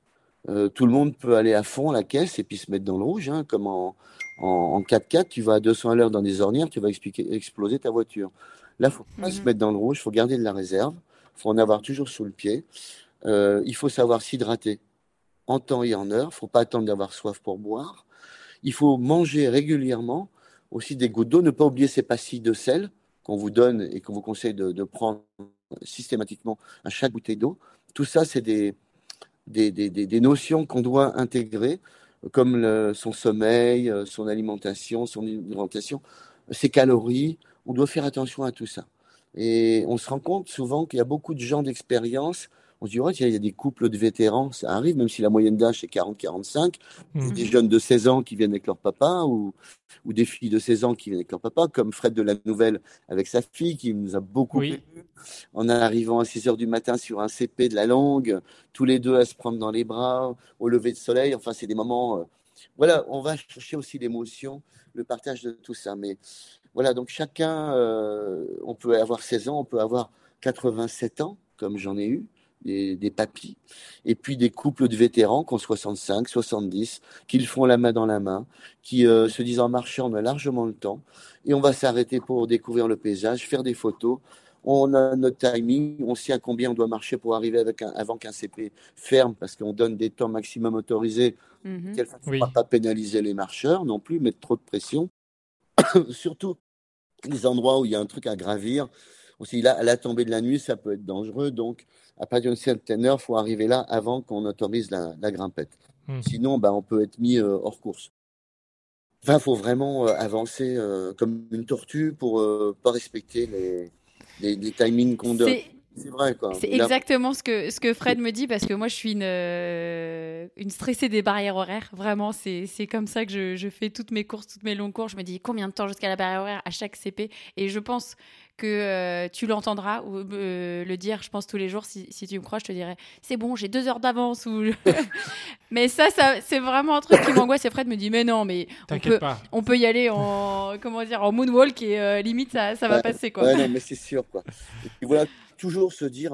[SPEAKER 3] Euh, tout le monde peut aller à fond à la caisse et puis se mettre dans le rouge, hein, comme en, en, 4x4, tu vas à 200 à l'heure dans des ornières, tu vas expliquer, exploser ta voiture. Là, il faut pas se mhm. mettre dans le rouge, il faut garder de la réserve, il faut en avoir toujours sous le pied. Il faut savoir s'hydrater en temps et en heure, il faut pas attendre d'avoir soif pour boire. Il faut manger régulièrement, aussi des gouttes d'eau, ne pas oublier ces pastilles de sel qu'on vous donne et qu'on vous conseille de, prendre systématiquement à chaque bouteille d'eau. Tout ça, c'est des, des, des, des, notions qu'on doit intégrer comme son sommeil, son alimentation, son alimentation, ses calories. On doit faire attention à tout ça. Et on se rend compte souvent qu'il y a beaucoup de gens d'expérience on se dit, il y a des couples de vétérans, ça arrive, même si la moyenne d'âge est 40-45, mmh. des jeunes de 16 ans qui viennent avec leur papa, ou, ou des filles de 16 ans qui viennent avec leur papa, comme Fred de la Nouvelle avec sa fille, qui nous a beaucoup oui. en arrivant à 6 heures du matin sur un CP de la langue, tous les deux à se prendre dans les bras, au lever de soleil, enfin, c'est des moments... Euh, voilà, on va chercher aussi l'émotion, le partage de tout ça. Mais voilà, donc chacun, euh, on peut avoir 16 ans, on peut avoir 87 ans, comme j'en ai eu des, des, papis, et puis des couples de vétérans qui ont 65, 70, qui le font la main dans la main, qui euh, se disent en marchant, on a largement le temps, et on va s'arrêter pour découvrir le paysage, faire des photos. On a notre timing, on sait à combien on doit marcher pour arriver avec un, avant qu'un CP ferme, parce qu'on donne des temps maximum autorisés, mm -hmm. ne pas pénaliser les marcheurs non plus, mettre trop de pression. *coughs* Surtout les endroits où il y a un truc à gravir, aussi là, à la tombée de la nuit, ça peut être dangereux. Donc, à partir d'une certaine heure, il faut arriver là avant qu'on autorise la, la grimpette. Hmm. Sinon, bah, on peut être mis euh, hors course. Enfin, il faut vraiment euh, avancer euh, comme une tortue pour ne pas respecter les, les, les timings qu'on donne.
[SPEAKER 2] C'est vrai, quoi. C'est exactement ce que, ce que Fred me dit parce que moi, je suis une, euh, une stressée des barrières horaires. Vraiment, c'est comme ça que je, je, fais toutes mes courses, toutes mes longues courses. Je me dis combien de temps jusqu'à la barrière horaire à chaque CP. Et je pense que euh, tu l'entendras ou euh, le dire, je pense, tous les jours. Si, si tu me crois, je te dirais c'est bon, j'ai deux heures d'avance. Ou... *laughs* mais ça, ça c'est vraiment un truc qui m'angoisse. Et Fred me dit mais non, mais on peut, on peut y aller en, comment dire, en moonwalk et limite, ça, ça va passer. Quoi.
[SPEAKER 3] Ouais, non, mais c'est sûr. Quoi. Et voilà toujours se dire,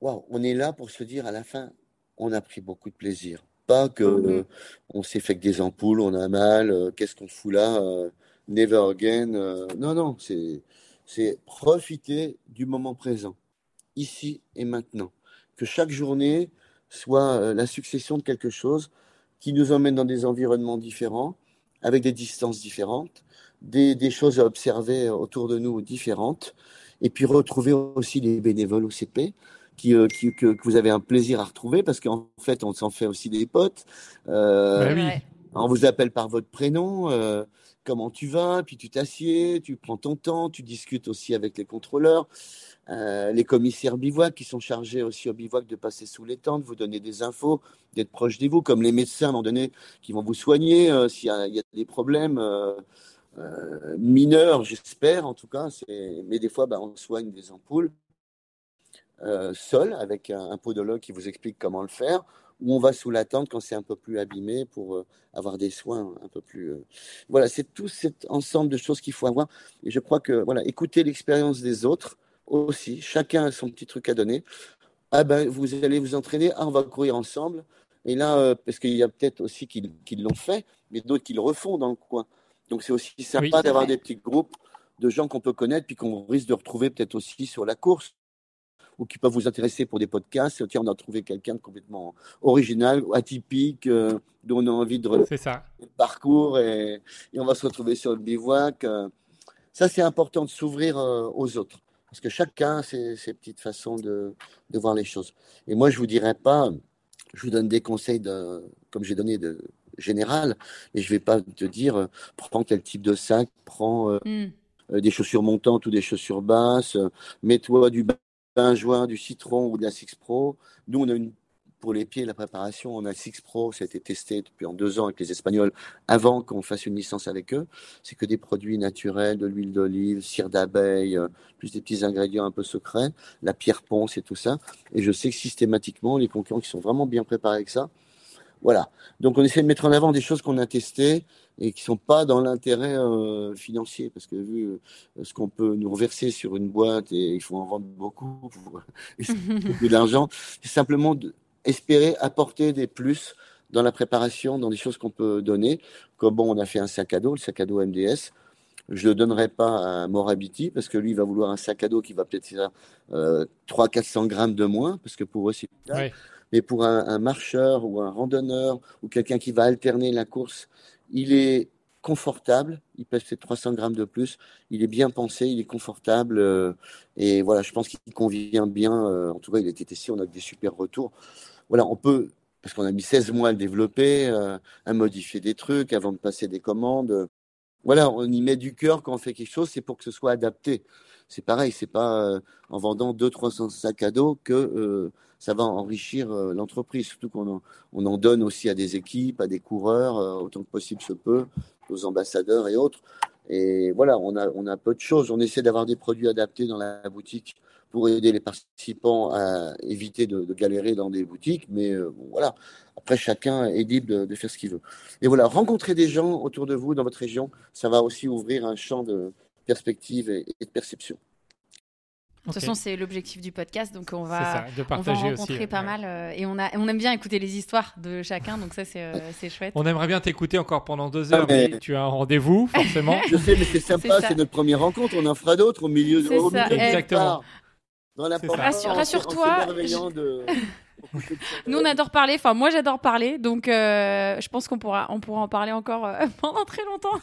[SPEAKER 3] waouh, on est là pour se dire à la fin, on a pris beaucoup de plaisir. Pas que mm-hmm. on s'est fait que des ampoules, on a mal, euh, qu'est-ce qu'on fout là, euh, never again. Euh, non, non, c'est c'est profiter du moment présent, ici et maintenant. Que chaque journée soit la succession de quelque chose qui nous emmène dans des environnements différents, avec des distances différentes, des, des choses à observer autour de nous différentes, et puis retrouver aussi les bénévoles au CP. Qui, euh, qui que, vous avez un plaisir à retrouver parce qu'en fait, on s'en fait aussi des potes. Euh, bah On vous appelle par votre prénom. Euh, comment tu vas Puis tu t'assieds, tu prends ton temps, tu discutes aussi avec les contrôleurs, euh, les commissaires bivouac qui sont chargés aussi au bivouac de passer sous les tentes, vous donner des infos, d'être proche de vous, comme les médecins à un moment donné qui vont vous soigner s'il y, a des problèmes. Euh, mineur, j'espère en tout cas. Mais des fois, bah, on soigne des ampoules euh, seul avec un, podologue qui vous explique comment le faire, ou on va sous la tente quand c'est un peu plus abîmé pour euh, avoir des soins un peu plus. Voilà, c'est tout cet ensemble de choses qu'il faut avoir. Et je crois que voilà, écouter l'expérience des autres aussi. Chacun a son petit truc à donner. Ah ben, vous allez vous entraîner. Ah, on va courir ensemble. Et là, parce qu'il y a peut-être aussi qui, qui l'ont fait, mais d'autres qui le refont dans le coin. Donc c'est aussi sympa d'avoir des petits groupes de gens qu'on peut connaître puis qu'on risque de retrouver peut-être aussi sur la course ou qui peuvent vous intéresser pour des podcasts. Tiens, on a trouvé quelqu'un de complètement original, atypique, euh, dont on a envie de
[SPEAKER 1] refaire ça.
[SPEAKER 3] le parcours et, on va se retrouver sur le bivouac. Euh. Ça, c'est important de s'ouvrir euh, aux autres parce que chacun a ses, petites façons de, de, voir les choses. Et moi, je vous dirais pas, je vous donne des conseils de, comme j'ai donné de, général. Et je vais pas te dire, prends quel type de sac, prends euh, hmm. des chaussures montantes ou des chaussures basses, mets-toi du bain joint, du citron ou de la Six Pro. Nous, on a une pour les pieds, la préparation, on a Six Pro, ça a été testé depuis en deux ans avec les Espagnols avant qu'on fasse une licence avec eux. C'est que des produits naturels, de l'huile d'olive, cire d'abeille, euh, plus des petits ingrédients un peu secrets, la pierre ponce et tout ça. Et je sais que systématiquement, les concurrents qui sont vraiment bien préparés avec ça, voilà. Donc on essaie de mettre en avant des choses qu'on a testées et qui sont pas dans l'intérêt euh, financier, parce que vu euh, ce qu'on peut nous reverser sur une boîte et il faut en vendre beaucoup pour *laughs* beaucoup d'argent, c'est simplement espérer apporter des plus dans la préparation, dans des choses qu'on peut donner. Comme bon, on a fait un sac à dos, le sac à dos MDS. Je le donnerai pas à Morabiti parce que lui, il va vouloir un sac à dos qui va peut-être faire euh, 300-400 grammes de moins, parce que pour eux, c'est mais pour un, marcheur ou un randonneur ou quelqu'un qui va alterner la course, il est confortable, il pèse peut-être 300 grammes de plus, il est bien pensé, il est confortable, euh, et voilà, je pense qu'il convient bien, euh, en tout cas il a été testé, on a des super retours. Voilà, on peut, parce qu'on a mis 16 mois à le développer, euh, à modifier des trucs avant de passer des commandes. Voilà, on y met du cœur quand on fait quelque chose, c'est pour que ce soit adapté. C'est pareil, c'est pas en vendant 200-300 sacs à dos que ça va enrichir euh, l'entreprise, surtout qu'on en, on en donne aussi à des équipes, à des coureurs, euh, autant que possible se peut, aux ambassadeurs et autres. Et voilà, on a, on a peu de choses. On essaie d'avoir des produits adaptés dans la boutique pour aider les participants à éviter de, galérer dans des boutiques. Mais euh, voilà, après, chacun est libre de, faire ce qu'il veut. Et voilà, rencontrer des gens autour de vous dans votre région, ça va aussi ouvrir un champ de perspective et de perception.
[SPEAKER 2] De toute façon, c'est l'objectif du podcast, donc on va, on va rencontrer pas mal. Euh, et on, a, on aime bien écouter les histoires de chacun, donc ça, c'est euh, chouette.
[SPEAKER 1] On aimerait bien t'écouter encore pendant deux heures, mais... tu as un rendez-vous, forcément. *laughs*
[SPEAKER 3] Je sais, mais c'est sympa, c'est notre première rencontre. On en fera d'autres au milieu de.
[SPEAKER 1] Au milieu Exactement.
[SPEAKER 3] Dans la
[SPEAKER 2] Rassure-toi. Nous, on adore parler. Enfin, moi, j'adore parler. Donc, euh, je pense qu'on pourra, on pourra en parler encore euh, *laughs* pendant très longtemps.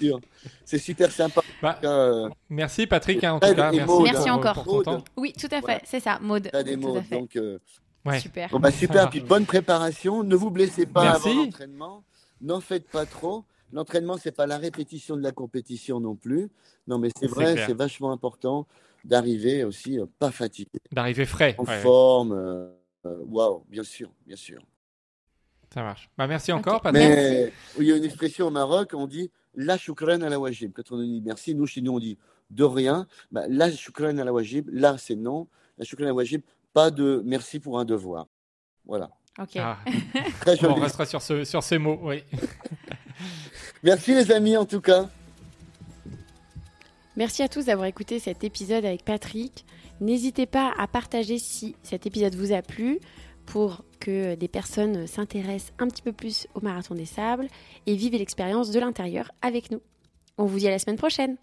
[SPEAKER 2] *laughs*
[SPEAKER 3] C'est super sympa.
[SPEAKER 1] Bah, euh, merci, Patrick. Hein, en tout cas, merci,
[SPEAKER 2] merci encore. Oui, tout à fait. C'est ça, Maud.
[SPEAKER 3] des donc.
[SPEAKER 2] Super.
[SPEAKER 3] Bon, bah, super. Puis bonne préparation. Ne vous blessez pas avant l'entraînement. N'en faites pas trop. L'entraînement, c'est pas la répétition de la compétition non plus. Non, mais c'est vrai, c'est vachement important d'arriver aussi pas fatigué.
[SPEAKER 1] D'arriver frais.
[SPEAKER 3] En forme. Euh, waouh, bien sûr, bien sûr.
[SPEAKER 1] Ça marche. Bah, merci encore,
[SPEAKER 3] Mais il y a une expression au Maroc, on dit la choukran à la wajib. Quand on dit merci, nous, chez nous, on dit de rien. Bah, la choukran à la wajib, là, c'est non. La choukran à la wajib, pas de merci pour un devoir. Voilà.
[SPEAKER 2] Ok. Ah. *laughs*
[SPEAKER 1] on restera sur, ce, sur ces mots, oui. *laughs*
[SPEAKER 3] merci, les amis, en tout cas.
[SPEAKER 2] Merci à tous d'avoir écouté cet épisode avec Patrick. N'hésitez pas à partager si cet épisode vous a plu pour que des personnes s'intéressent un petit peu plus au marathon des sables et vivent l'expérience de l'intérieur avec nous. On vous dit à la semaine prochaine